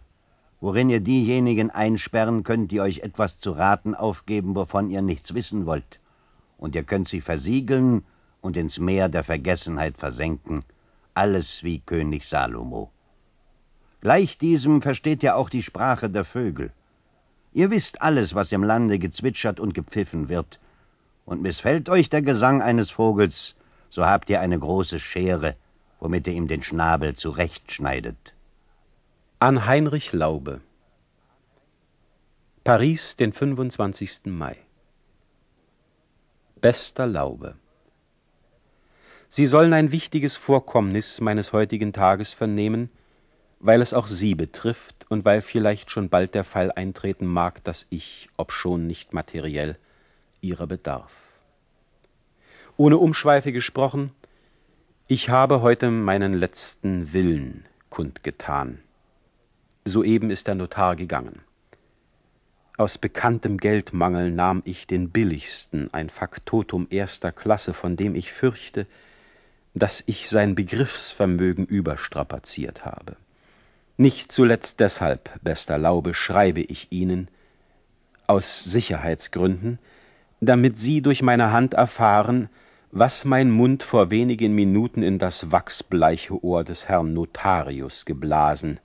worin ihr diejenigen einsperren könnt, die euch etwas zu raten aufgeben, wovon ihr nichts wissen wollt. Und ihr könnt sie versiegeln und ins Meer der Vergessenheit versenken, alles wie König Salomo. Gleich diesem versteht ihr auch die Sprache der Vögel. Ihr wisst alles, was im Lande gezwitschert und gepfiffen wird, und missfällt euch der Gesang eines Vogels, so habt ihr eine große Schere, womit er ihm den Schnabel zurechtschneidet. An Heinrich Laube Paris, den 25. Mai Bester Laube Sie sollen ein wichtiges Vorkommnis meines heutigen Tages vernehmen, weil es auch Sie betrifft und weil vielleicht schon bald der Fall eintreten mag, dass ich, obschon nicht materiell, Ihrer bedarf. Ohne Umschweife gesprochen, ich habe heute meinen letzten Willen kundgetan. Soeben ist der Notar gegangen. Aus bekanntem Geldmangel nahm ich den billigsten, ein Faktotum erster Klasse, von dem ich fürchte, dass ich sein Begriffsvermögen überstrapaziert habe. Nicht zuletzt deshalb, bester Laube, schreibe ich Ihnen, aus Sicherheitsgründen, damit Sie durch meine Hand erfahren, was mein Mund vor wenigen Minuten in das wachsbleiche Ohr des Herrn Notarius geblasen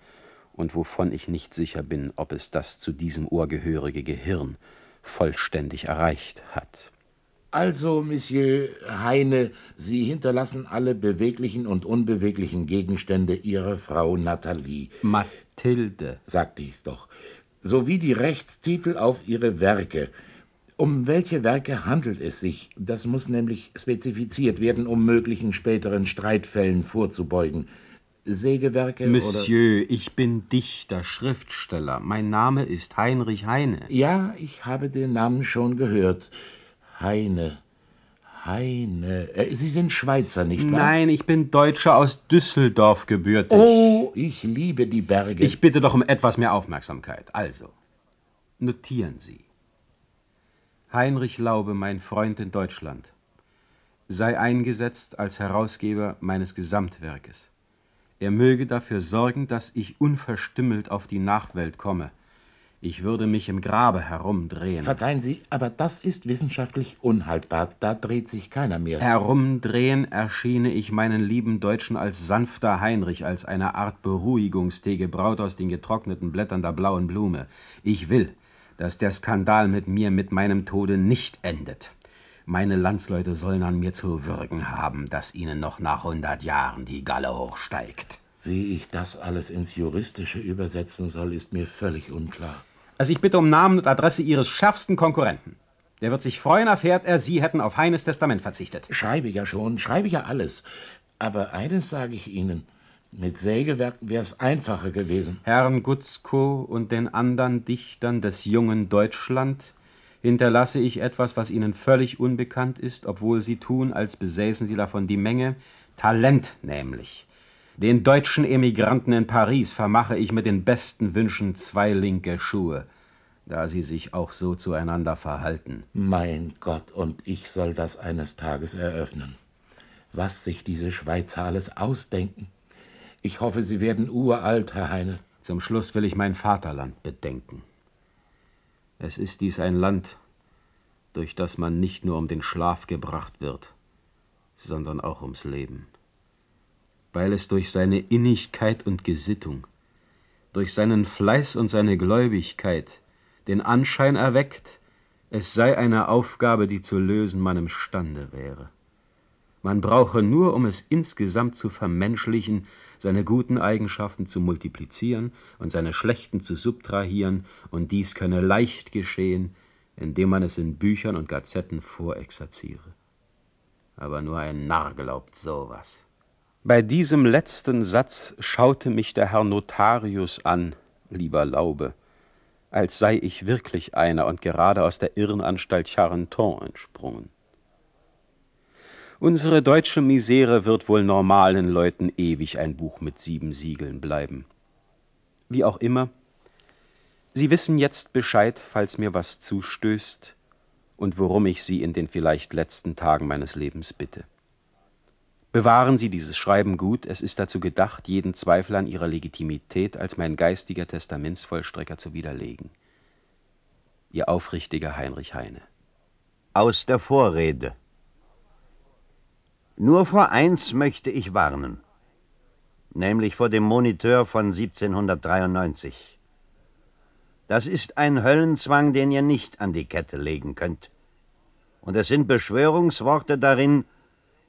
und wovon ich nicht sicher bin, ob es das zu diesem Ohr gehörige Gehirn vollständig erreicht hat. Also, Monsieur Heine, Sie hinterlassen alle beweglichen und unbeweglichen Gegenstände Ihrer Frau Nathalie. Mathilde. Sagte ich's doch. Sowie die Rechtstitel auf Ihre Werke. Um welche Werke handelt es sich? Das muss nämlich spezifiziert werden, um möglichen späteren Streitfällen vorzubeugen. Sägewerke Monsieur, oder ich bin Dichter, Schriftsteller. Mein Name ist Heinrich Heine. Ja, ich habe den Namen schon gehört. Heine. Heine. Äh, Sie sind Schweizer, nicht wahr? Nein, ich bin Deutscher aus Düsseldorf gebürtig. Oh, ich liebe die Berge. Ich bitte doch um etwas mehr Aufmerksamkeit. Also, notieren Sie. Heinrich Laube, mein Freund in Deutschland, sei eingesetzt als Herausgeber meines Gesamtwerkes. Er möge dafür sorgen, dass ich unverstümmelt auf die Nachwelt komme. Ich würde mich im Grabe herumdrehen. Verzeihen Sie, aber das ist wissenschaftlich unhaltbar. Da dreht sich keiner mehr. Herumdrehen erschiene ich meinen lieben Deutschen als sanfter Heinrich, als eine Art Beruhigungstee gebraut aus den getrockneten Blättern der blauen Blume. Ich will, dass der Skandal mit mir mit meinem Tode nicht endet. Meine Landsleute sollen an mir zu würgen haben, dass ihnen noch nach hundert Jahren die Galle hochsteigt. Wie ich das alles ins Juristische übersetzen soll, ist mir völlig unklar. Also ich bitte um Namen und Adresse Ihres schärfsten Konkurrenten. Der wird sich freuen, erfährt er, Sie hätten auf Heines Testament verzichtet. Schreibe ja schon, schreibe ja alles. Aber eines sage ich Ihnen. Mit Sägewerken wäre es einfacher gewesen. Herrn Gutzkow und den anderen Dichtern des jungen Deutschland hinterlasse ich etwas, was Ihnen völlig unbekannt ist, obwohl Sie tun, als besäßen Sie davon die Menge. Talent nämlich. Den deutschen Emigranten in Paris vermache ich mit den besten Wünschen zwei linke Schuhe, da sie sich auch so zueinander verhalten. Mein Gott, und ich soll das eines Tages eröffnen. Was sich diese Schweizer alles ausdenken. Ich hoffe, Sie werden uralt, Herr Heine. Zum Schluss will ich mein Vaterland bedenken. Es ist dies ein Land, durch das man nicht nur um den Schlaf gebracht wird, sondern auch ums Leben. Weil es durch seine Innigkeit und Gesittung, durch seinen Fleiß und seine Gläubigkeit den Anschein erweckt, es sei eine Aufgabe, die zu lösen man imstande wäre. Man brauche nur, um es insgesamt zu vermenschlichen, seine guten Eigenschaften zu multiplizieren und seine schlechten zu subtrahieren, und dies könne leicht geschehen, indem man es in Büchern und Gazetten vorexerziere. Aber nur ein Narr glaubt sowas. Bei diesem letzten Satz schaute mich der Herr Notarius an, lieber Laube, als sei ich wirklich einer und gerade aus der Irrenanstalt Charenton entsprungen. Unsere deutsche Misere wird wohl normalen Leuten ewig ein Buch mit sieben Siegeln bleiben. Wie auch immer, Sie wissen jetzt Bescheid, falls mir was zustößt und worum ich Sie in den vielleicht letzten Tagen meines Lebens bitte. Bewahren Sie dieses Schreiben gut, es ist dazu gedacht, jeden Zweifel an Ihrer Legitimität als mein geistiger Testamentsvollstrecker zu widerlegen. Ihr aufrichtiger Heinrich Heine. Aus der Vorrede. Nur vor eins möchte ich warnen, nämlich vor dem Moniteur von 1793. Das ist ein Höllenzwang, den ihr nicht an die Kette legen könnt. Und es sind Beschwörungsworte darin,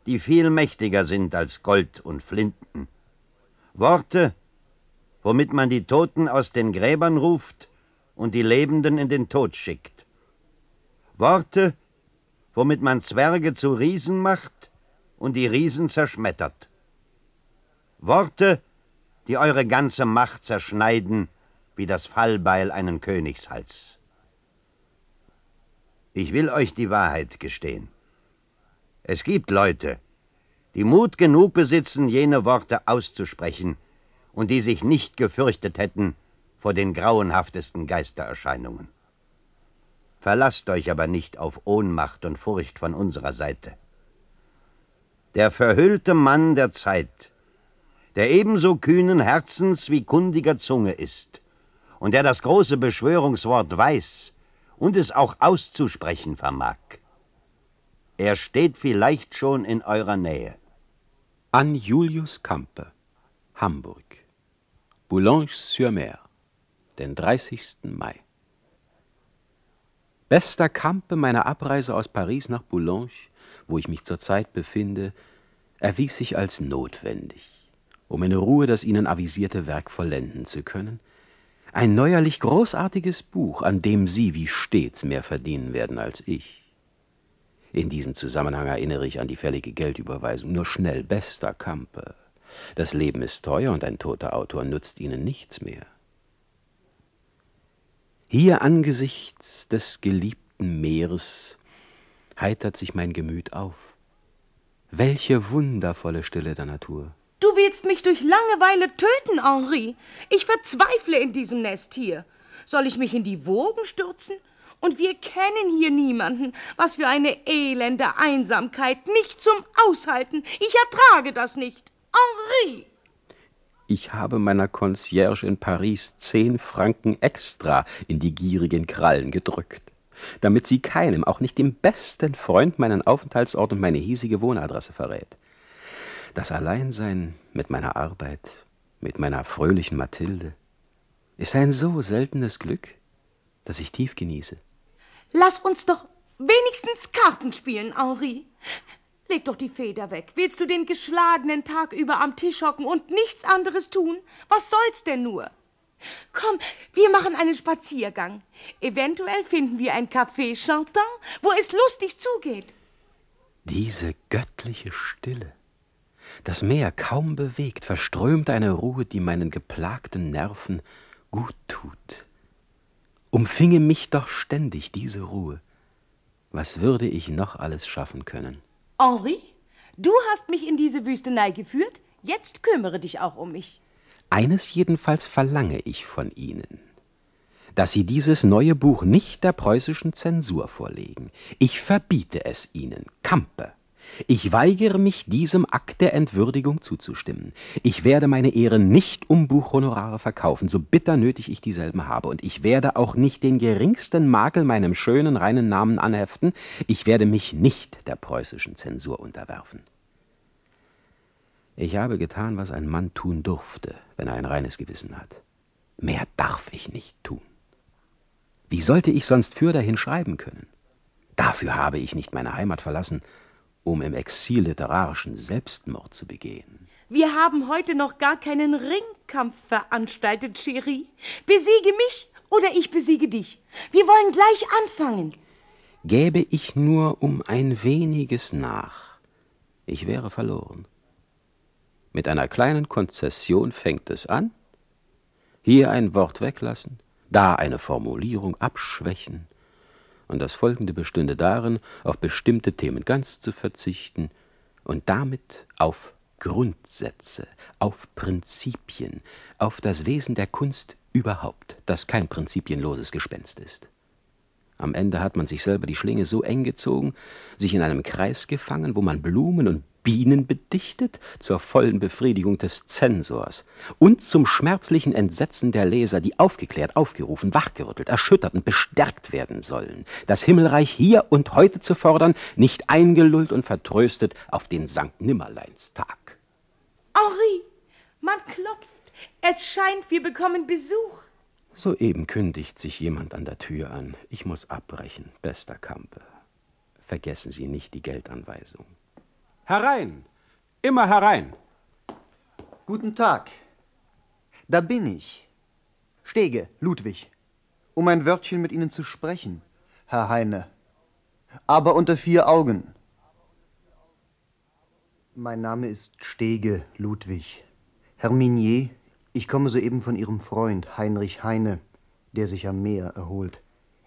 die viel mächtiger sind als Gold und Flinten. Worte, womit man die Toten aus den Gräbern ruft und die Lebenden in den Tod schickt. Worte, womit man Zwerge zu Riesen macht und die Riesen zerschmettert. Worte, die eure ganze Macht zerschneiden, wie das Fallbeil einen Königshals. Ich will euch die Wahrheit gestehen. Es gibt Leute, die Mut genug besitzen, jene Worte auszusprechen, und die sich nicht gefürchtet hätten vor den grauenhaftesten Geistererscheinungen. Verlasst euch aber nicht auf Ohnmacht und Furcht von unserer Seite. Der verhüllte Mann der Zeit, der ebenso kühnen Herzens wie kundiger Zunge ist und der das große Beschwörungswort weiß und es auch auszusprechen vermag. Er steht vielleicht schon in eurer Nähe. An Julius Campe, Hamburg, Boulogne-sur-Mer, den 30. Mai. Bester Campe meiner Abreise aus Paris nach Boulogne, wo ich mich zurzeit befinde, erwies sich als notwendig, um in Ruhe das Ihnen avisierte Werk vollenden zu können, ein neuerlich großartiges Buch, an dem Sie wie stets mehr verdienen werden als ich. In diesem Zusammenhang erinnere ich an die fällige Geldüberweisung. Nur schnell, bester Campe. Das Leben ist teuer und ein toter Autor nutzt Ihnen nichts mehr. Hier angesichts des geliebten Meeres heitert sich mein Gemüt auf. Welche wundervolle Stille der Natur. Du willst mich durch Langeweile töten, Henri. Ich verzweifle in diesem Nest hier. Soll ich mich in die Wogen stürzen? Und wir kennen hier niemanden. Was für eine elende Einsamkeit. Nicht zum Aushalten. Ich ertrage das nicht. Henri! Ich habe meiner Concierge in Paris zehn Franken extra in die gierigen Krallen gedrückt, damit sie keinem, auch nicht dem besten Freund, meinen Aufenthaltsort und meine hiesige Wohnadresse verrät. Das Alleinsein mit meiner Arbeit, mit meiner fröhlichen Mathilde, ist ein so seltenes Glück, das ich tief genieße. Lass uns doch wenigstens Karten spielen, Henri. Leg doch die Feder weg. Willst du den geschlagenen Tag über am Tisch hocken und nichts anderes tun? Was soll's denn nur? Komm, wir machen einen Spaziergang. Eventuell finden wir ein Café Chantant, wo es lustig zugeht. Diese göttliche Stille. Das Meer kaum bewegt, verströmt eine Ruhe, die meinen geplagten Nerven gut tut. Umfinge mich doch ständig diese Ruhe. Was würde ich noch alles schaffen können? Henri, du hast mich in diese Wüstenei geführt, jetzt kümmere dich auch um mich. Eines jedenfalls verlange ich von Ihnen, dass Sie dieses neue Buch nicht der preußischen Zensur vorlegen. Ich verbiete es Ihnen, Kampe. Ich weigere mich, diesem Akt der Entwürdigung zuzustimmen. Ich werde meine Ehre nicht um Buchhonorare verkaufen, so bitter nötig ich dieselben habe, und ich werde auch nicht den geringsten Makel meinem schönen, reinen Namen anheften. Ich werde mich nicht der preußischen Zensur unterwerfen. Ich habe getan, was ein Mann tun durfte, wenn er ein reines Gewissen hat. Mehr darf ich nicht tun. Wie sollte ich sonst für dahin schreiben können? Dafür habe ich nicht meine Heimat verlassen, um im Exil literarischen Selbstmord zu begehen. Wir haben heute noch gar keinen Ringkampf veranstaltet, Cherie. Besiege mich oder ich besiege dich. Wir wollen gleich anfangen. Gäbe ich nur um ein weniges nach, ich wäre verloren. Mit einer kleinen Konzession fängt es an. Hier ein Wort weglassen, da eine Formulierung abschwächen, und das Folgende bestünde darin, auf bestimmte Themen ganz zu verzichten und damit auf Grundsätze, auf Prinzipien, auf das Wesen der Kunst überhaupt, das kein prinzipienloses Gespenst ist. Am Ende hat man sich selber die Schlinge so eng gezogen, sich in einem Kreis gefangen, wo man Blumen und Bienen bedichtet zur vollen Befriedigung des Zensors und zum schmerzlichen Entsetzen der Leser, die aufgeklärt, aufgerufen, wachgerüttelt, erschüttert und bestärkt werden sollen, das Himmelreich hier und heute zu fordern, nicht eingelullt und vertröstet auf den Sankt Nimmerleins Tag. Henri, man klopft. Es scheint, wir bekommen Besuch. Soeben kündigt sich jemand an der Tür an. Ich muss abbrechen, bester Kampe. Vergessen Sie nicht die Geldanweisung. Herein! Immer herein! Guten Tag. Da bin ich. Stege, Ludwig, um ein Wörtchen mit Ihnen zu sprechen, Herr Heine. Aber unter vier Augen. Mein Name ist Stege, Ludwig. Herr Minier, ich komme soeben von Ihrem Freund Heinrich Heine, der sich am Meer erholt.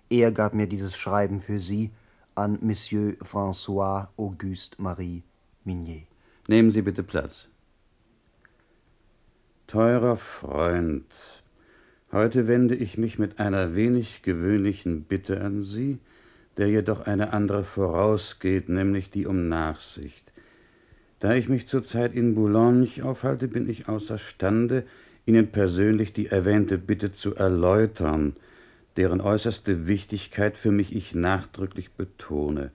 Er gab mir dieses Schreiben für Sie an Monsieur François Auguste Marie Minier. Nehmen Sie bitte Platz. Teurer Freund, heute wende ich mich mit einer wenig gewöhnlichen Bitte an Sie, der jedoch eine andere vorausgeht, nämlich die um Nachsicht. Da ich mich zurzeit in Boulogne aufhalte, bin ich außerstande, Ihnen persönlich die erwähnte Bitte zu erläutern, deren äußerste Wichtigkeit für mich ich nachdrücklich betone.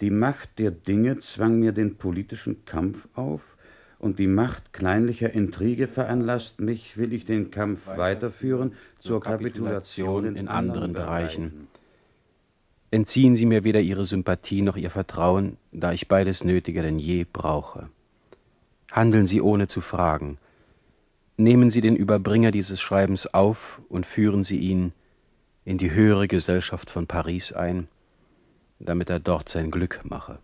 Die Macht der Dinge zwang mir den politischen Kampf auf, und die Macht kleinlicher Intrige veranlasst mich, will ich den Kampf weiterführen, zur Kapitulation in anderen Bereichen. Entziehen Sie mir weder Ihre Sympathie noch Ihr Vertrauen, da ich beides nötiger denn je brauche. Handeln Sie ohne zu fragen. Nehmen Sie den Überbringer dieses Schreibens auf und führen Sie ihn in die höhere Gesellschaft von Paris ein, damit er dort sein Glück mache.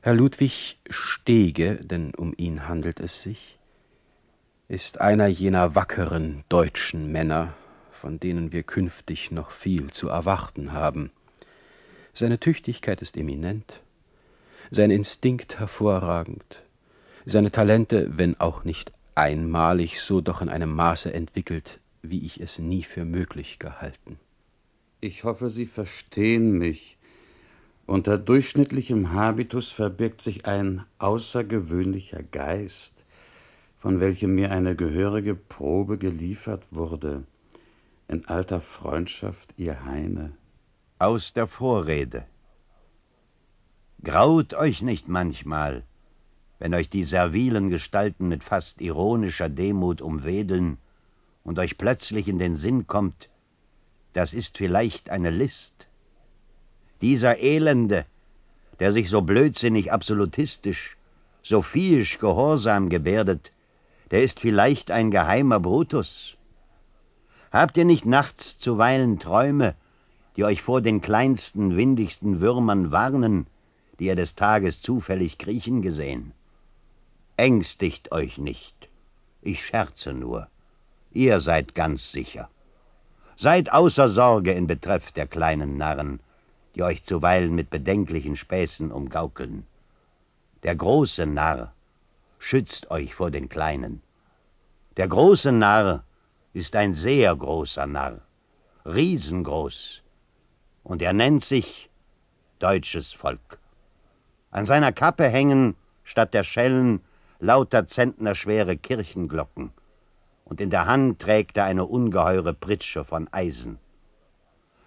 Herr Ludwig Stege, denn um ihn handelt es sich, ist einer jener wackeren deutschen Männer, von denen wir künftig noch viel zu erwarten haben. Seine Tüchtigkeit ist eminent, sein Instinkt hervorragend, seine Talente, wenn auch nicht einmalig, so doch in einem Maße entwickelt, wie ich es nie für möglich gehalten. Ich hoffe, Sie verstehen mich. Unter durchschnittlichem Habitus verbirgt sich ein außergewöhnlicher Geist, von welchem mir eine gehörige Probe geliefert wurde. In alter Freundschaft, ihr Heine. Aus der Vorrede. Graut euch nicht manchmal, wenn euch die servilen Gestalten mit fast ironischer Demut umwedeln und euch plötzlich in den Sinn kommt, das ist vielleicht eine List. Dieser Elende, der sich so blödsinnig absolutistisch, so viehisch gehorsam gebärdet, der ist vielleicht ein geheimer Brutus. Habt ihr nicht nachts zuweilen Träume, die euch vor den kleinsten, windigsten Würmern warnen, die ihr des Tages zufällig kriechen gesehen? Ängstigt euch nicht, ich scherze nur, ihr seid ganz sicher. Seid außer Sorge in Betreff der kleinen Narren, die euch zuweilen mit bedenklichen Späßen umgaukeln. Der große Narr schützt euch vor den Kleinen. Der große Narr ist ein sehr großer Narr, riesengroß, und er nennt sich deutsches Volk. An seiner Kappe hängen statt der Schellen lauter zentnerschwere Kirchenglocken, und in der Hand trägt er eine ungeheure Pritsche von Eisen.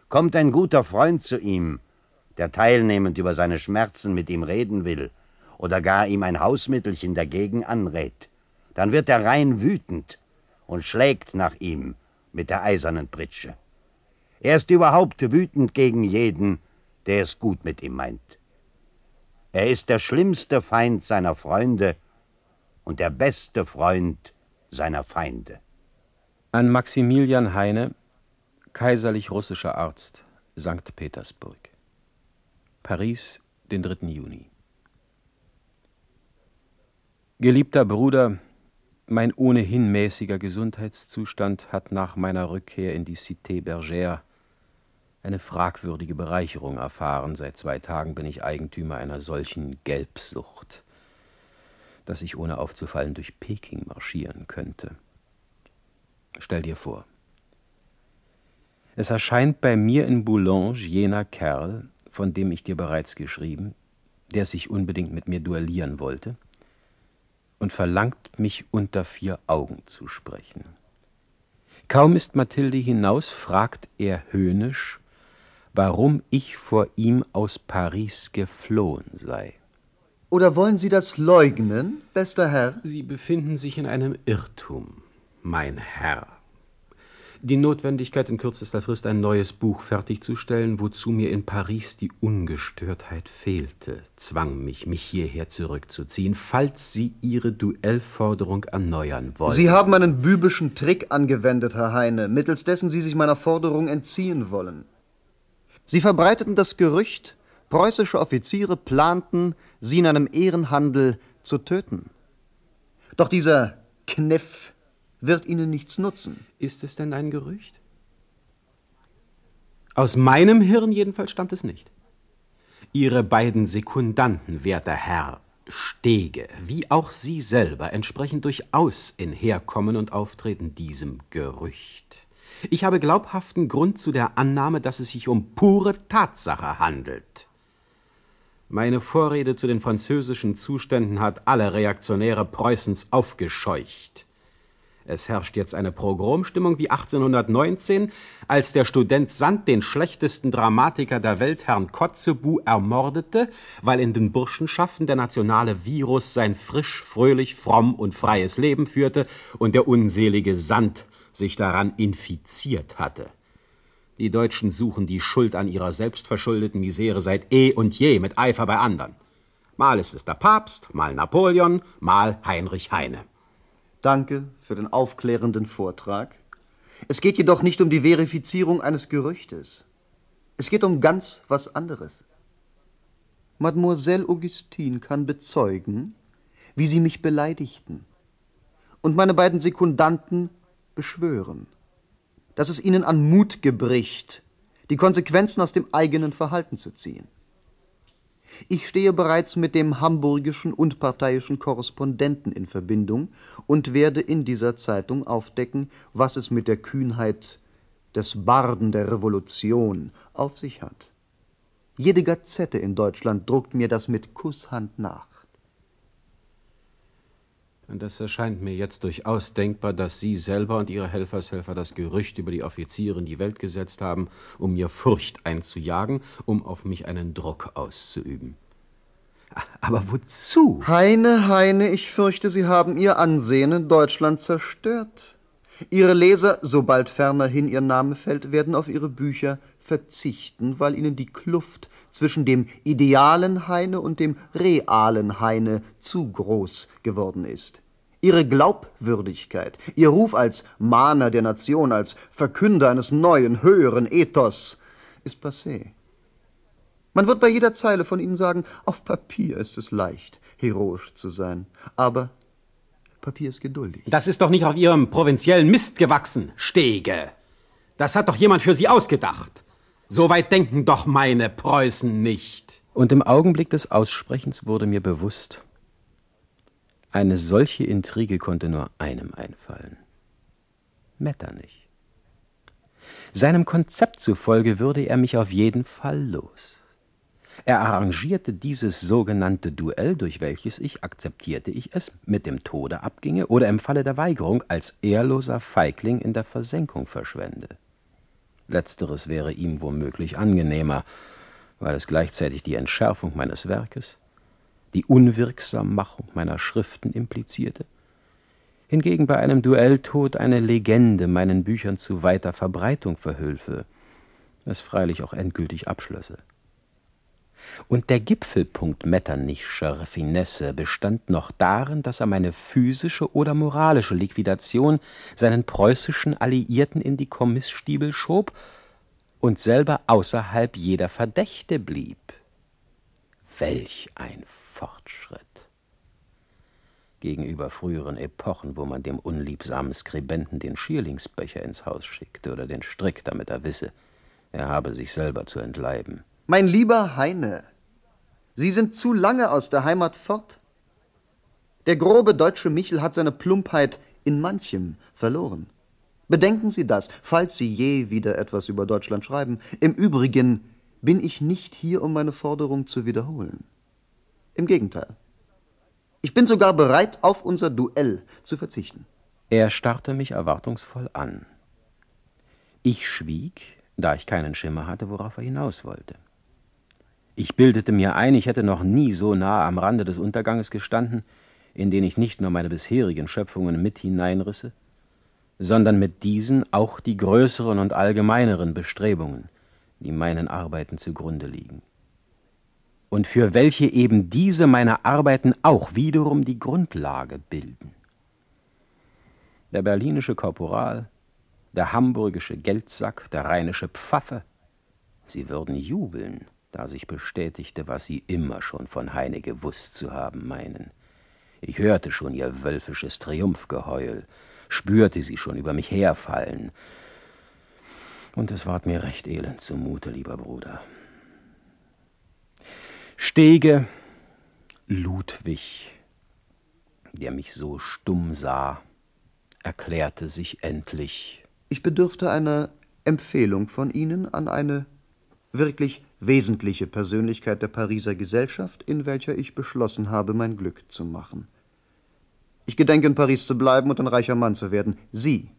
Kommt ein guter Freund zu ihm, der teilnehmend über seine Schmerzen mit ihm reden will, oder gar ihm ein Hausmittelchen dagegen anrät, dann wird er rein wütend und schlägt nach ihm mit der eisernen Pritsche. Er ist überhaupt wütend gegen jeden, der es gut mit ihm meint. Er ist der schlimmste Feind seiner Freunde und der beste Freund seiner Feinde. An Maximilian Heine, kaiserlich russischer Arzt, St. Petersburg. Paris, den 3. Juni. Geliebter Bruder, mein ohnehin mäßiger Gesundheitszustand hat nach meiner Rückkehr in die Cité Bergère eine fragwürdige Bereicherung erfahren. Seit zwei Tagen bin ich Eigentümer einer solchen Gelbsucht dass ich ohne aufzufallen durch Peking marschieren könnte. Stell dir vor, es erscheint bei mir in Boulogne jener Kerl, von dem ich dir bereits geschrieben, der sich unbedingt mit mir duellieren wollte, und verlangt mich unter vier Augen zu sprechen. Kaum ist Mathilde hinaus, fragt er höhnisch, warum ich vor ihm aus Paris geflohen sei. Oder wollen Sie das leugnen, bester Herr? Sie befinden sich in einem Irrtum, mein Herr. Die Notwendigkeit, in kürzester Frist ein neues Buch fertigzustellen, wozu mir in Paris die Ungestörtheit fehlte, zwang mich, mich hierher zurückzuziehen, falls Sie Ihre Duellforderung erneuern wollen. Sie haben einen bübischen Trick angewendet, Herr Heine, mittels dessen Sie sich meiner Forderung entziehen wollen. Sie verbreiteten das Gerücht, Preußische Offiziere planten, sie in einem Ehrenhandel zu töten. Doch dieser Kniff wird ihnen nichts nutzen. Ist es denn ein Gerücht? Aus meinem Hirn jedenfalls stammt es nicht. Ihre beiden Sekundanten, werter Herr, Stege, wie auch Sie selber, entsprechen durchaus in Herkommen und Auftreten diesem Gerücht. Ich habe glaubhaften Grund zu der Annahme, dass es sich um pure Tatsache handelt. Meine Vorrede zu den französischen Zuständen hat alle Reaktionäre Preußens aufgescheucht. Es herrscht jetzt eine Progromstimmung wie 1819, als der Student Sand den schlechtesten Dramatiker der Welt, Herrn Kotzebue, ermordete, weil in den Burschenschaften der nationale Virus sein frisch, fröhlich, fromm und freies Leben führte und der unselige Sand sich daran infiziert hatte. Die Deutschen suchen die Schuld an ihrer selbstverschuldeten Misere seit eh und je mit Eifer bei anderen. Mal ist es der Papst, mal Napoleon, mal Heinrich Heine. Danke für den aufklärenden Vortrag. Es geht jedoch nicht um die Verifizierung eines Gerüchtes. Es geht um ganz was anderes. Mademoiselle Augustine kann bezeugen, wie Sie mich beleidigten. Und meine beiden Sekundanten beschwören, dass es ihnen an Mut gebricht, die Konsequenzen aus dem eigenen Verhalten zu ziehen. Ich stehe bereits mit dem hamburgischen und parteiischen Korrespondenten in Verbindung und werde in dieser Zeitung aufdecken, was es mit der Kühnheit des Barden der Revolution auf sich hat. Jede Gazette in Deutschland druckt mir das mit Kusshand nach. Und es erscheint mir jetzt durchaus denkbar, dass Sie selber und Ihre Helfershelfer das Gerücht über die Offiziere in die Welt gesetzt haben, um mir Furcht einzujagen, um auf mich einen Druck auszuüben. Aber wozu? Heine, Heine, ich fürchte, Sie haben Ihr Ansehen in Deutschland zerstört. Ihre Leser, sobald fernerhin Ihr Name fällt, werden auf Ihre Bücher verzichten, weil Ihnen die Kluft zwischen dem idealen Heine und dem realen Heine zu groß geworden ist. Ihre Glaubwürdigkeit, Ihr Ruf als Mahner der Nation, als Verkünder eines neuen, höheren Ethos ist passé. Man wird bei jeder Zeile von Ihnen sagen, auf Papier ist es leicht, heroisch zu sein, aber Papier ist geduldig. Das ist doch nicht auf Ihrem provinziellen Mist gewachsen, Stege. Das hat doch jemand für Sie ausgedacht. So weit denken doch meine Preußen nicht. Und im Augenblick des Aussprechens wurde mir bewusst, eine solche Intrige konnte nur einem einfallen. Metternich. Seinem Konzept zufolge würde er mich auf jeden Fall los. Er arrangierte dieses sogenannte Duell, durch welches ich, akzeptierte ich es, mit dem Tode abginge oder im Falle der Weigerung als ehrloser Feigling in der Versenkung verschwende. Letzteres wäre ihm womöglich angenehmer, weil es gleichzeitig die Entschärfung meines Werkes, die Unwirksammachung meiner Schriften implizierte, hingegen bei einem Duelltod eine Legende meinen Büchern zu weiter Verbreitung verhülfe, es freilich auch endgültig abschlösse. Und der Gipfelpunkt Metternichscher Finesse bestand noch darin, dass er meine physische oder moralische Liquidation seinen preußischen Alliierten in die Kommissstiebel schob und selber außerhalb jeder Verdächte blieb. Welch ein Fortschritt! Gegenüber früheren Epochen, wo man dem unliebsamen Skribenten den Schierlingsbecher ins Haus schickte oder den Strick, damit er wisse, er habe sich selber zu entleiben. Mein lieber Heine, Sie sind zu lange aus der Heimat fort. Der grobe deutsche Michel hat seine Plumpheit in manchem verloren. Bedenken Sie das, falls Sie je wieder etwas über Deutschland schreiben. Im Übrigen bin ich nicht hier, um meine Forderung zu wiederholen. Im Gegenteil. Ich bin sogar bereit, auf unser Duell zu verzichten. Er starrte mich erwartungsvoll an. Ich schwieg, da ich keinen Schimmer hatte, worauf er hinaus wollte. Ich bildete mir ein, ich hätte noch nie so nah am Rande des Unterganges gestanden, in den ich nicht nur meine bisherigen Schöpfungen mit hineinrisse, sondern mit diesen auch die größeren und allgemeineren Bestrebungen, die meinen Arbeiten zugrunde liegen. Und für welche eben diese meine Arbeiten auch wiederum die Grundlage bilden. Der berlinische Korporal, der hamburgische Geldsack, der rheinische Pfaffe, sie würden jubeln, da sich bestätigte, was sie immer schon von Heine gewusst zu haben meinen. Ich hörte schon ihr wölfisches Triumphgeheul, spürte sie schon über mich herfallen. Und es ward mir recht elend zumute, lieber Bruder. Stege, Ludwig, der mich so stumm sah, erklärte sich endlich. Ich bedürfte einer Empfehlung von Ihnen an eine wirklich wesentliche Persönlichkeit der Pariser Gesellschaft, in welcher ich beschlossen habe, mein Glück zu machen. Ich gedenke in Paris zu bleiben und ein reicher Mann zu werden. Sie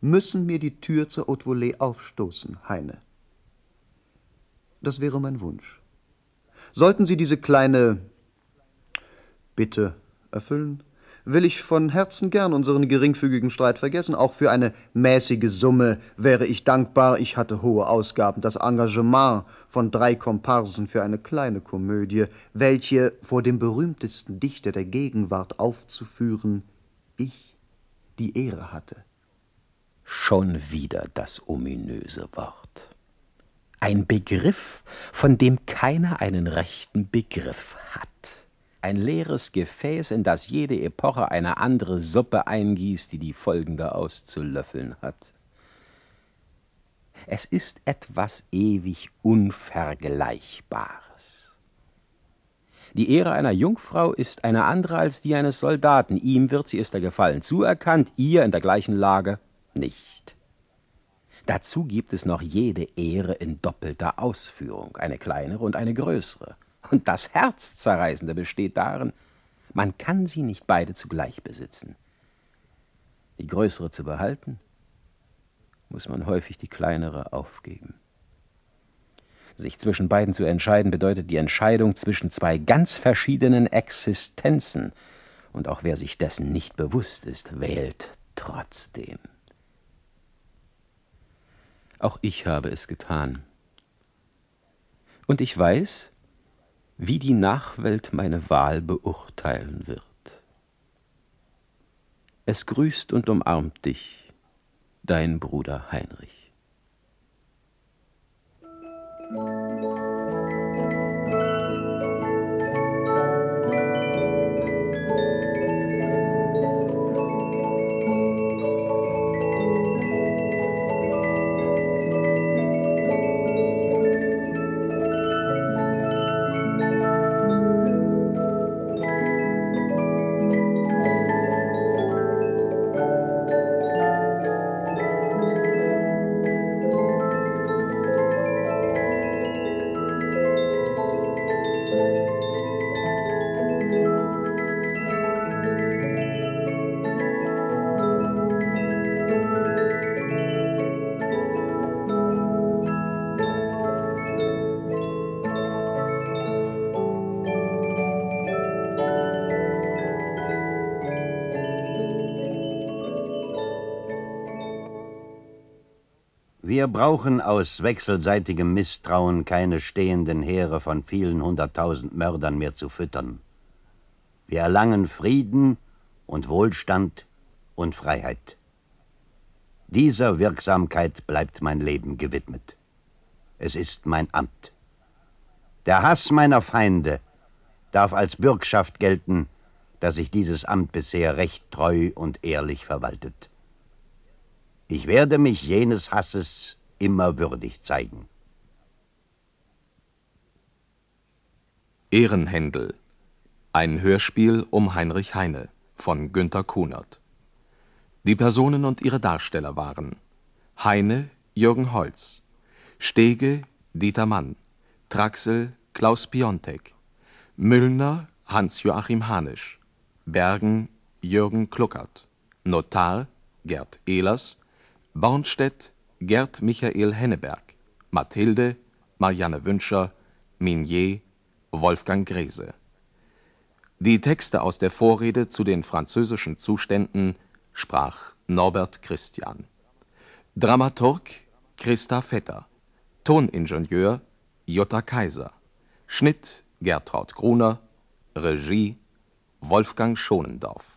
müssen mir die Tür zur Haute Volée aufstoßen, Heine. Das wäre mein Wunsch. Sollten Sie diese kleine Bitte erfüllen, will ich von Herzen gern unseren geringfügigen Streit vergessen. Auch für eine mäßige Summe wäre ich dankbar. Ich hatte hohe Ausgaben. Das Engagement von drei Komparsen für eine kleine Komödie, welche vor dem berühmtesten Dichter der Gegenwart aufzuführen, ich die Ehre hatte. Schon wieder das ominöse Wort. Ein Begriff, von dem keiner einen rechten Begriff hat ein leeres Gefäß, in das jede Epoche eine andere Suppe eingießt, die die folgende auszulöffeln hat. Es ist etwas ewig Unvergleichbares. Die Ehre einer Jungfrau ist eine andere als die eines Soldaten. Ihm wird sie ist der Gefallen zuerkannt, ihr in der gleichen Lage nicht. Dazu gibt es noch jede Ehre in doppelter Ausführung, eine kleinere und eine größere. Und das Herzzerreißende besteht darin, man kann sie nicht beide zugleich besitzen. Die größere zu behalten, muss man häufig die kleinere aufgeben. Sich zwischen beiden zu entscheiden, bedeutet die Entscheidung zwischen zwei ganz verschiedenen Existenzen. Und auch wer sich dessen nicht bewusst ist, wählt trotzdem. Auch ich habe es getan. Und ich weiß, wie die Nachwelt meine Wahl beurteilen wird. Es grüßt und umarmt dich, dein Bruder Heinrich. Wir brauchen aus wechselseitigem Misstrauen keine stehenden Heere von vielen hunderttausend Mördern mehr zu füttern. Wir erlangen Frieden und Wohlstand und Freiheit. Dieser Wirksamkeit bleibt mein Leben gewidmet. Es ist mein Amt. Der Hass meiner Feinde darf als Bürgschaft gelten, dass ich dieses Amt bisher recht treu und ehrlich verwaltet. Ich werde mich jenes Hasses immer würdig zeigen. Ehrenhändel. Ein Hörspiel um Heinrich Heine von Günter Kunert. Die Personen und ihre Darsteller waren Heine Jürgen Holz, Stege Dieter Mann, Traxel Klaus Piontek, Müllner Hans-Joachim Hanisch, Bergen Jürgen Kluckert, Notar Gerd Ehlers, Bornstedt Gerd Michael Henneberg, Mathilde, Marianne Wünscher, Minier, Wolfgang Grese. Die Texte aus der Vorrede zu den französischen Zuständen sprach Norbert Christian. Dramaturg Christa Vetter. Toningenieur Jutta Kaiser. Schnitt Gertraud Gruner. Regie Wolfgang Schonendorf